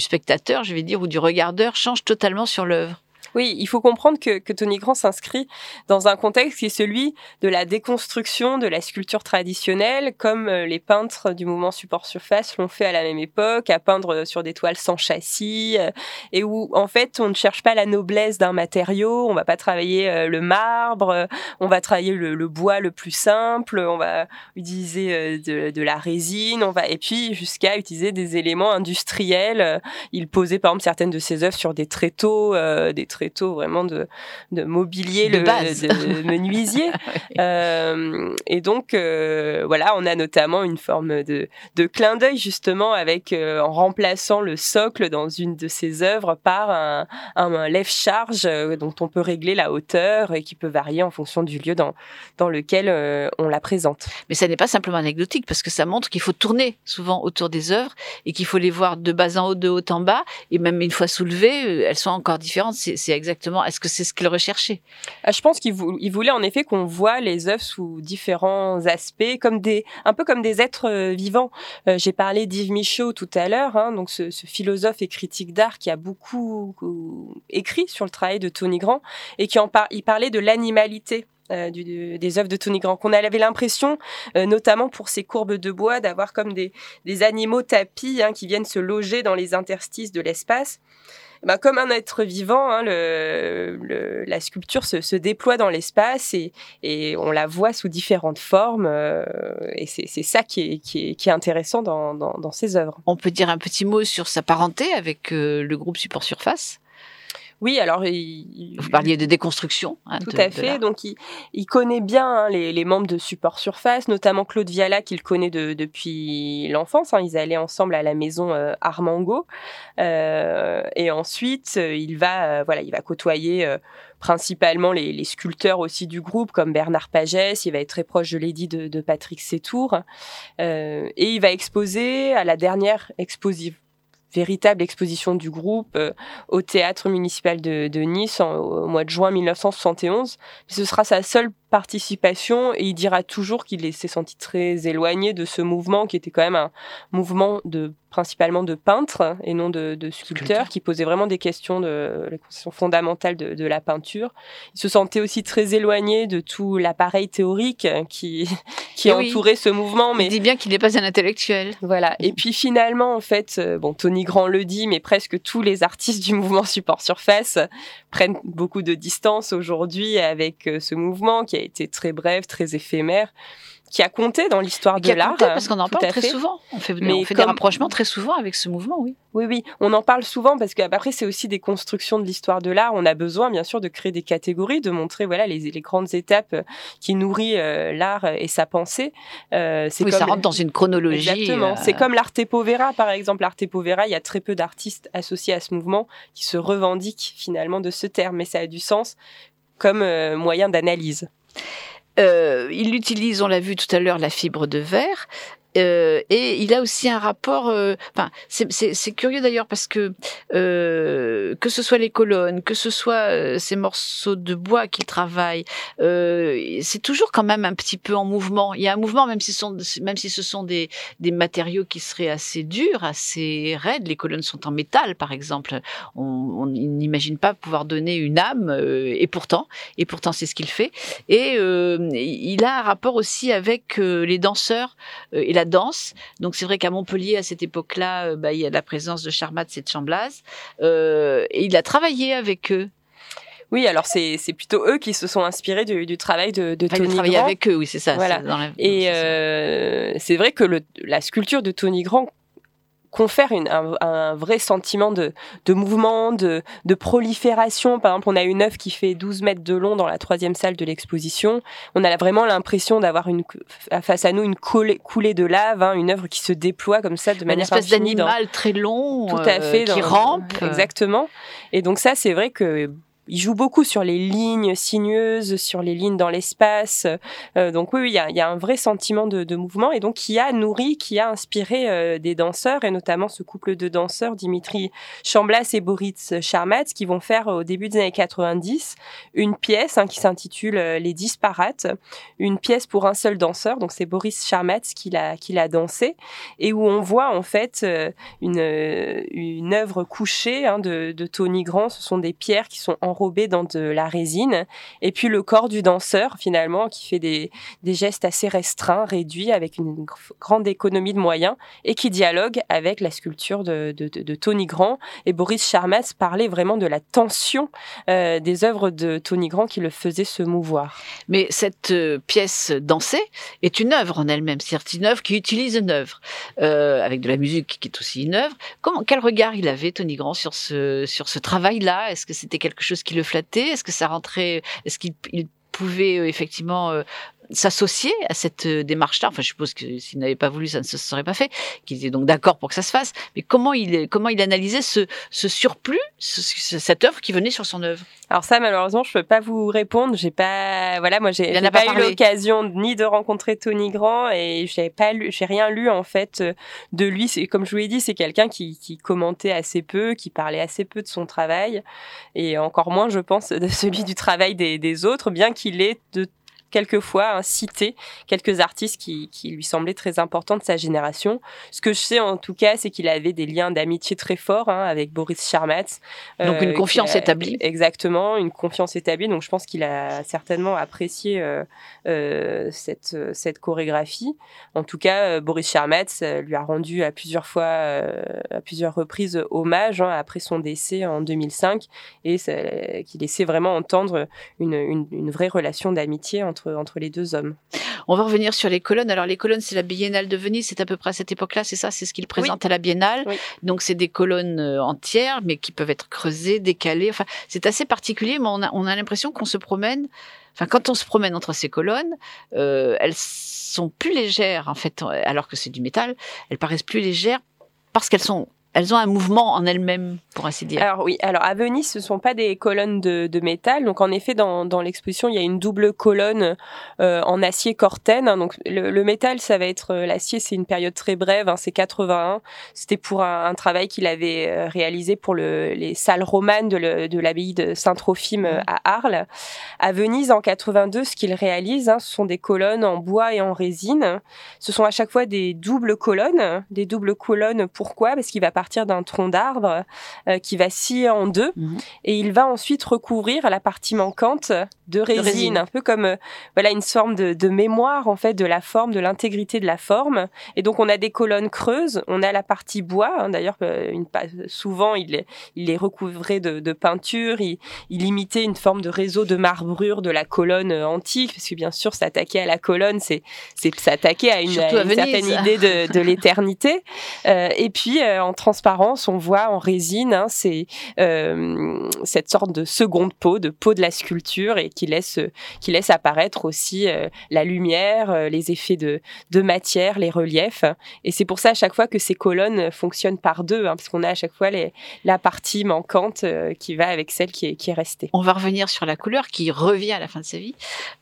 spectateur, je vais dire, ou du regardeur change totalement sur l'œuvre. Oui, il faut comprendre que, Tony Grand s'inscrit dans un contexte qui est celui de la déconstruction de la sculpture traditionnelle, comme euh, les peintres du mouvement support-surface l'ont fait à la même époque, à peindre sur des toiles sans châssis, euh, et où en fait on ne cherche pas la noblesse d'un matériau, on va pas travailler euh, le marbre, on va travailler le, bois le plus simple, on va utiliser de, de, la résine, on va et puis jusqu'à utiliser des éléments industriels. Il posait par exemple certaines de ses œuvres sur des tréteaux, des tréteaux tôt vraiment de, de mobilier de, le, base. de menuisier. euh, et donc, euh, voilà, on a notamment une forme de, de clin d'œil justement avec, euh, en remplaçant le socle dans une de ses œuvres par un, un, lève-charge euh, dont on peut régler la hauteur et qui peut varier en fonction du lieu dans, dans lequel on la présente. Mais ça n'est pas simplement anecdotique parce que ça montre qu'il faut tourner souvent autour des œuvres et qu'il faut les voir de bas en haut, de haut en bas et même une fois soulevées, elles sont encore différentes. C'est exactement Est-ce que c'est ce qu'il recherchait? Ah, Je pense qu'il voulait en effet qu'on voit les œuvres sous différents aspects, comme des, un peu comme des êtres euh, vivants. Euh, j'ai parlé d'Yves Michaud tout à l'heure, hein, donc ce, philosophe et critique d'art qui a beaucoup écrit sur le travail de Tony Grand et qui en il parlait de l'animalité euh, des œuvres de Tony Grand, qu'on avait l'impression, notamment pour ces courbes de bois, d'avoir comme des, des animaux tapis hein, qui viennent se loger dans les interstices de l'espace. Bah, comme un être vivant, hein, le, la sculpture se, se déploie dans l'espace et, et, on la voit sous différentes formes. Euh, et c'est ça qui est, qui, est, qui est, intéressant dans, dans, dans, ces œuvres. On peut dire un petit mot sur sa parenté avec euh, le groupe Support Surface? Oui, alors il, vous parliez de déconstruction. Hein, tout à fait. Donc il, il, connaît bien hein, les, les, membres de Support Surface, notamment Claude Viala qu'il connaît de, depuis l'enfance. Hein. Ils allaient ensemble à la maison euh, Armango, euh, et ensuite euh, il va euh, voilà il va côtoyer principalement les, les, sculpteurs aussi du groupe comme Bernard Pagès. Il va être très proche de Lady de, de Patrick Sétour, et il va exposer à la dernière exposition véritable exposition du groupe euh, au théâtre municipal de, de Nice au mois de juin 1971. Ce sera sa seule participation et il dira toujours qu'il s'est senti très éloigné de ce mouvement qui était quand même un mouvement de principalement de peintres et non de, de sculpteurs qui posait vraiment des questions de les questions fondamentales de, de, la peinture. Il se sentait aussi très éloigné de tout l'appareil théorique qui qui entourait ce mouvement. Mais il dit bien qu'il n'est pas un intellectuel. Voilà. Et puis finalement, en fait, euh, bon, Tony Grand le dit, mais presque tous les artistes du mouvement support surface prennent beaucoup de distance aujourd'hui avec euh, ce mouvement qui a été très bref, très éphémère qui a compté dans l'histoire de l'art. Parce qu'on en parle très souvent. On fait, on fait des rapprochements très souvent avec ce mouvement, oui. Oui, oui, on en parle souvent parce qu'après, c'est aussi des constructions de l'histoire de l'art. On a besoin, bien sûr, de créer des catégories, de montrer voilà les, les grandes étapes qui nourrissent l'art et sa pensée. Euh, oui, comme... ça rentre dans une chronologie. Exactement. C'est comme l'arte povera, par exemple. L'arte povera, il y a très peu d'artistes associés à ce mouvement qui se revendiquent finalement de ce terme, mais ça a du sens comme euh, moyen d'analyse. Euh, il utilise, on l'a vu tout à l'heure, la fibre de verre. Euh, et il a aussi un rapport. Euh, c'est curieux d'ailleurs parce que euh, que ce soit les colonnes, que ce soit ces morceaux de bois qu'il travaille, c'est toujours quand même un petit peu en mouvement. Il y a un mouvement, même si ce sont, même si ce sont des, des matériaux qui seraient assez durs, assez raides. Les colonnes sont en métal, par exemple. On, on n'imagine pas pouvoir donner une âme, et pourtant, et pourtant, c'est ce qu'il fait. Et il a un rapport aussi avec les danseurs et la danse. Donc c'est vrai qu'à Montpellier, à cette époque-là, euh, bah, il y a la présence de Charmat et de Chamblaz. Euh, et il a travaillé avec eux. Oui, alors c'est plutôt eux qui se sont inspirés du, travail de, de Tony Grand. avec eux, oui, c'est ça. Voilà. et euh, c'est vrai que le, la sculpture de Tony Grand confère une, un, vrai sentiment de, de mouvement, de, de, prolifération. Par exemple, on a une œuvre qui fait 12 mètres de long dans la troisième salle de l'exposition. On a vraiment l'impression d'avoir une, face à nous une coulée, coulée de lave, hein, une œuvre qui se déploie comme ça de manière Une espèce d'animal très long, tout à fait, qui rampe. Exactement. Et donc ça, c'est vrai que il joue beaucoup sur les lignes sinueuses, sur les lignes dans l'espace. Euh, donc oui, il y, a, un vrai sentiment de, mouvement et donc qui a nourri, qui a inspiré euh, des danseurs et notamment ce couple de danseurs, Dimitri Chamblas et Boris Charmat, qui vont faire au début des années 90 une pièce hein, qui s'intitule euh, Les Disparates, une pièce pour un seul danseur. Donc c'est Boris Charmat qui l'a qui l'a dansé et où on voit en fait une une œuvre couchée hein, de, de Tony Grand. Ce sont des pierres qui sont en enrobé dans de la résine. Et puis le corps du danseur, finalement, qui fait des, des gestes assez restreints, réduits, avec une grande économie de moyens, et qui dialogue avec la sculpture de, Tony Grand. Et Boris Charmas parlait vraiment de la tension euh, des œuvres de Tony Grand qui le faisaient se mouvoir. Mais cette euh, pièce dansée est une œuvre en elle-même, c'est-à-dire une œuvre qui utilise une œuvre, euh, avec de la musique qui est aussi une œuvre. Comment, quel regard il avait, Tony Grand, sur ce, sur ce travail-là? Est-ce que c'était quelque chose qui le flattait Est-ce que ça rentrait Est-ce qu'il pouvait euh, effectivement euh, s'associer à cette euh, démarche-là. Enfin, je suppose que s'il n'avait pas voulu, ça ne se serait pas fait. Qu'il était donc d'accord pour que ça se fasse. Mais comment il comment il analysait ce, ce surplus, cette œuvre qui venait sur son œuvre? Alors ça, malheureusement, je peux pas vous répondre. J'ai pas, voilà, moi, j'ai pas, pas eu l'occasion ni de rencontrer Tony Grand et j'ai pas lu, j'ai rien lu en fait de lui. C'est comme je vous l'ai dit, c'est quelqu'un qui, qui commentait assez peu, qui parlait assez peu de son travail et encore moins, je pense, de celui du travail des, des autres, bien qu'il ait de quelquefois hein, citer quelques artistes qui, qui, lui semblaient très importants de sa génération. Ce que je sais en tout cas, c'est qu'il avait des liens d'amitié très forts hein, avec Boris Charmatz. Donc une euh, confiance établie. Exactement, une confiance établie. Donc je pense qu'il a certainement apprécié euh, euh, cette, cette chorégraphie. En tout cas, Boris Charmatz lui a rendu à plusieurs fois, à plusieurs reprises hommage hein, après son décès en 2005 et qui laissait vraiment entendre une, une, une vraie relation d'amitié entre entre, les deux hommes. On va revenir sur les colonnes. Alors les colonnes, c'est la Biennale de Venise, c'est à peu près à cette époque-là, c'est ça, c'est ce qu'il présente à la Biennale. Donc c'est des colonnes euh, entières, mais qui peuvent être creusées, décalées. Enfin, c'est assez particulier, mais on a, on a l'impression qu'on se promène. Enfin, quand on se promène entre ces colonnes, euh, elles sont plus légères en fait, alors que c'est du métal. Elles paraissent plus légères parce qu'elles sont elles ont un mouvement en elles-mêmes, pour ainsi dire. Alors oui, alors à Venise, ce sont pas des colonnes de, de métal. Donc en effet, dans, dans l'exposition, il y a une double colonne euh, en acier corten. Hein. Donc le, le, métal, ça va être euh, l'acier, c'est une période très brève, hein, c'est 81. C'était pour un, un travail qu'il avait euh, réalisé pour le, les salles romanes de, de l'abbaye de Saint-Trophime mmh. à Arles. À Venise, en 82, ce qu'il réalise, hein, ce sont des colonnes en bois et en résine. Ce sont à chaque fois des doubles colonnes, des doubles colonnes. Pourquoi? Parce qu'il va partir d'un tronc d'arbre euh, qui va scier en deux Mhm. et il va ensuite recouvrir la partie manquante de résine, résine. un peu comme euh, voilà une forme de, de mémoire en fait de la forme, de l'intégrité de la forme. Et donc on a des colonnes creuses, on a la partie bois. hein, D'ailleurs, euh, souvent il est, il recouvrait de, de peinture, il, il imitait une forme de réseau de marbrure de la colonne antique, parce que bien sûr s'attaquer à la colonne, c'est s'attaquer à une, à Venise. certaine idée de, de l'éternité. Euh, et puis euh, en transparence, on voit en résine, hein, c'est euh, cette sorte de seconde peau, de peau de la sculpture, et qui laisse qui laisse apparaître aussi euh, la lumière, euh, les effets de, de matière, les reliefs. Et c'est pour ça à chaque fois que ces colonnes fonctionnent par deux, hein, parce qu'on a à chaque fois la partie manquante qui va avec celle qui est, qui est restée. On va revenir sur la couleur qui revient à la fin de sa vie.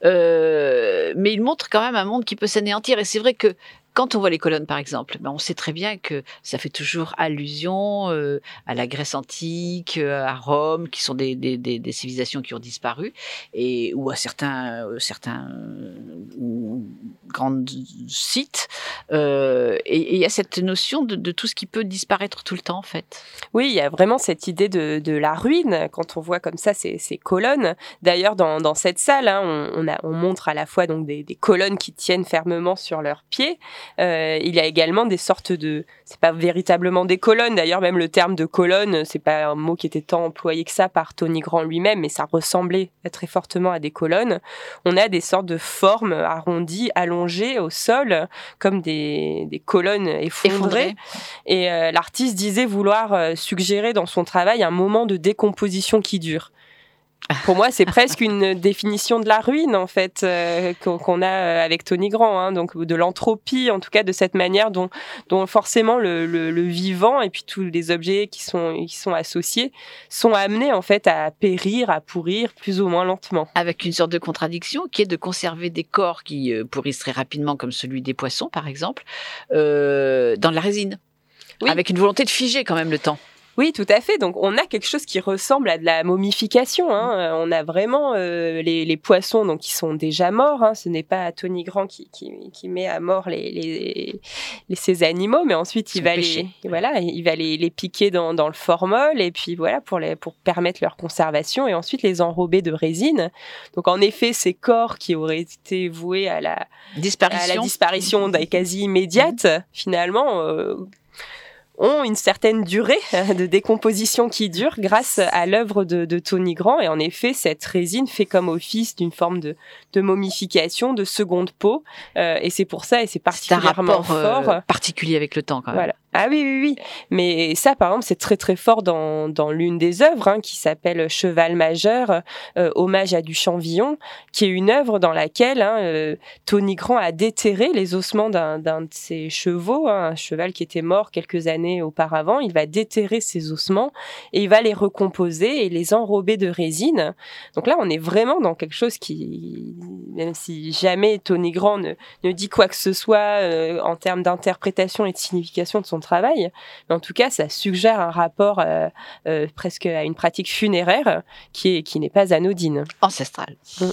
Mais il montre quand même un monde qui peut s'anéantir. Et c'est vrai que quand on voit les colonnes, par exemple, ben on sait très bien que ça fait toujours allusion euh, à la Grèce antique, euh, à Rome, qui sont des, des, des, des civilisations qui ont disparu, et ou à certains, euh, certains euh, grands sites. Euh, et il y a cette notion de, tout ce qui peut disparaître tout le temps, en fait. Oui, il y a vraiment cette idée de, la ruine quand on voit comme ça ces, colonnes. D'ailleurs, dans, cette salle, hein, on, montre à la fois donc des, des colonnes qui tiennent fermement sur leurs pieds. Euh, il y a également des sortes de, c'est pas véritablement des colonnes. D'ailleurs, même le terme de colonne, c'est pas un mot qui était tant employé que ça par Tony Grand lui-même, mais ça ressemblait très fortement à des colonnes. On a des sortes de formes arrondies, allongées au sol, comme des, des colonnes effondrées. Effondré. Et euh, l'artiste disait vouloir euh, suggérer dans son travail un moment de décomposition qui dure. Pour moi, c'est presque une définition de la ruine, en fait, euh, qu'on a euh, avec Tony Grand, hein, donc de l'entropie, en tout cas de cette manière dont, dont forcément le, le, le vivant et puis tous les objets qui sont, qui sont associés sont amenés en fait à périr, à pourrir plus ou moins lentement. avec une sorte de contradiction qui est de conserver des corps qui euh, pourrissent très rapidement, comme celui des poissons par exemple, euh, dans de la résine. Oui. Avec une volonté de figer quand même le temps. Oui, tout à fait. Donc, on a quelque chose qui ressemble à de la momification. Hein. Euh, On a vraiment euh, les, les poissons donc qui sont déjà morts. Hein. Ce n'est pas Tony Grand qui, qui, qui met à mort les, les, les- ces animaux, mais ensuite il va les voilà, il va les, les piquer dans, dans le formol et puis voilà pour les pour permettre leur conservation et ensuite les enrober de résine. Donc, en effet, ces corps qui auraient été voués à la à Disparition. la disparition quasi immédiate, finalement, euh, ont une certaine durée de décomposition qui dure grâce à l'œuvre de, de Tony Grand. Et en effet, cette résine fait comme office d'une forme de, de momification, de seconde peau. Euh, et c'est pour ça, et c'est un particulièrement euh, fort. particulier avec le temps quand même. Voilà. Ah oui, oui, oui. Mais ça, par exemple, c'est très, très fort dans, dans l'une des œuvres hein, qui s'appelle Cheval majeur, euh, hommage à Duchamp-Villon, qui est une œuvre dans laquelle hein, euh, Tony Grand a déterré les ossements d'un d'un de ses chevaux, hein, un cheval qui était mort quelques années auparavant. Il va déterrer ses ossements et il va les recomposer et les enrober de résine. Donc là, on est vraiment dans quelque chose qui, même si jamais Tony Grand ne, ne dit quoi que ce soit euh, en termes d'interprétation et de signification de son travail, mais en tout cas, ça suggère un rapport euh, euh, presque à une pratique funéraire qui qui n'est pas anodine. Ancestrale.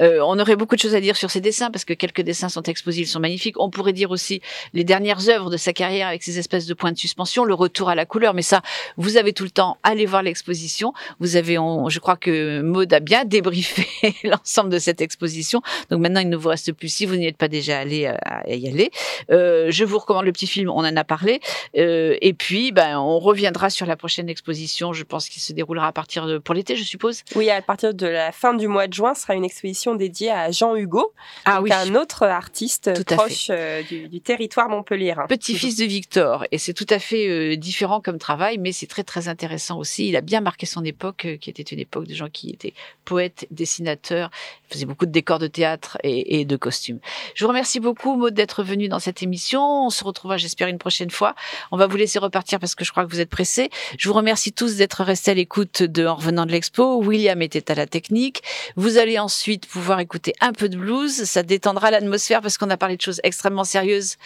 Euh, on aurait beaucoup de choses à dire sur ces dessins parce que quelques dessins sont exposés, ils sont magnifiques. On pourrait dire aussi les dernières œuvres de sa carrière avec ces espèces de points de suspension, le retour à la couleur. Mais ça, vous avez tout le temps. Allez voir l'exposition. Vous avez, je crois que Maud a bien débriefé l'ensemble de cette exposition. Donc maintenant, il ne vous reste plus, si vous n'y êtes pas déjà allé, à y aller. Je vous recommande le petit film, on en a parlé. Euh, et puis, ben, on reviendra sur la prochaine exposition. Je pense qu'il se déroulera à partir de, pour l'été, je suppose. Oui, à partir de la fin du mois de juin sera une exposition dédiée à Jean Hugo, Ah donc un autre artiste Tout proche euh, du, du territoire montpelliérain. Petit-fils de Victor, et c'est tout à fait euh, différent comme travail, mais c'est très très intéressant aussi. Il a bien marqué son époque, euh, qui était une époque de gens qui étaient poètes, dessinateurs, faisaient beaucoup de décors de théâtre et, et de costumes. Je vous remercie beaucoup, Maud, d'être venue dans cette émission. On se retrouvera, j'espère, une prochaine fois. On va vous laisser repartir parce que je crois que vous êtes pressés. Je vous remercie tous d'être restés à l'écoute de En revenant de l'expo. William était à la technique. Vous allez ensuite pouvoir écouter un peu de blues. Ça détendra l'atmosphère parce qu'on a parlé de choses extrêmement sérieuses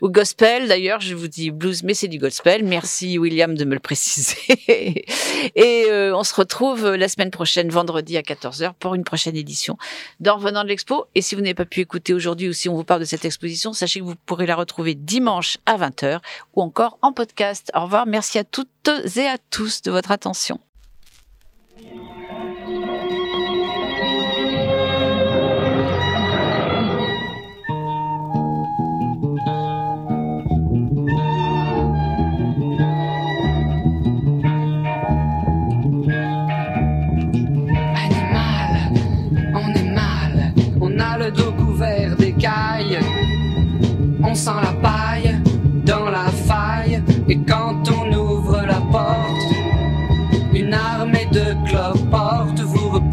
ou gospel. D'ailleurs, je vous dis blues, mais c'est du gospel. Merci William de me le préciser. Et euh, on se retrouve la semaine prochaine, vendredi à 14h, pour une prochaine édition d'En revenant de l'expo. Et si vous n'avez pas pu écouter aujourd'hui ou si on vous parle de cette exposition, sachez que vous pourrez la retrouver dimanche à 20h ou encore en podcast. Au revoir, merci à toutes et à tous de votre attention. on sent la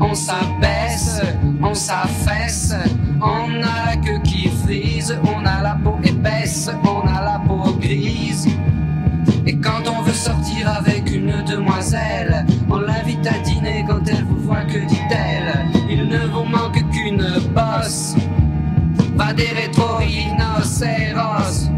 On s'abaisse, on s'affaisse, on a la queue qui frise, on a la peau épaisse, on a la peau grise. Et quand on veut sortir avec une demoiselle, on l'invite à dîner quand elle vous voit, que dit-elle? Il ne vous manque qu'une bosse, pas des rétro-rhinocéros.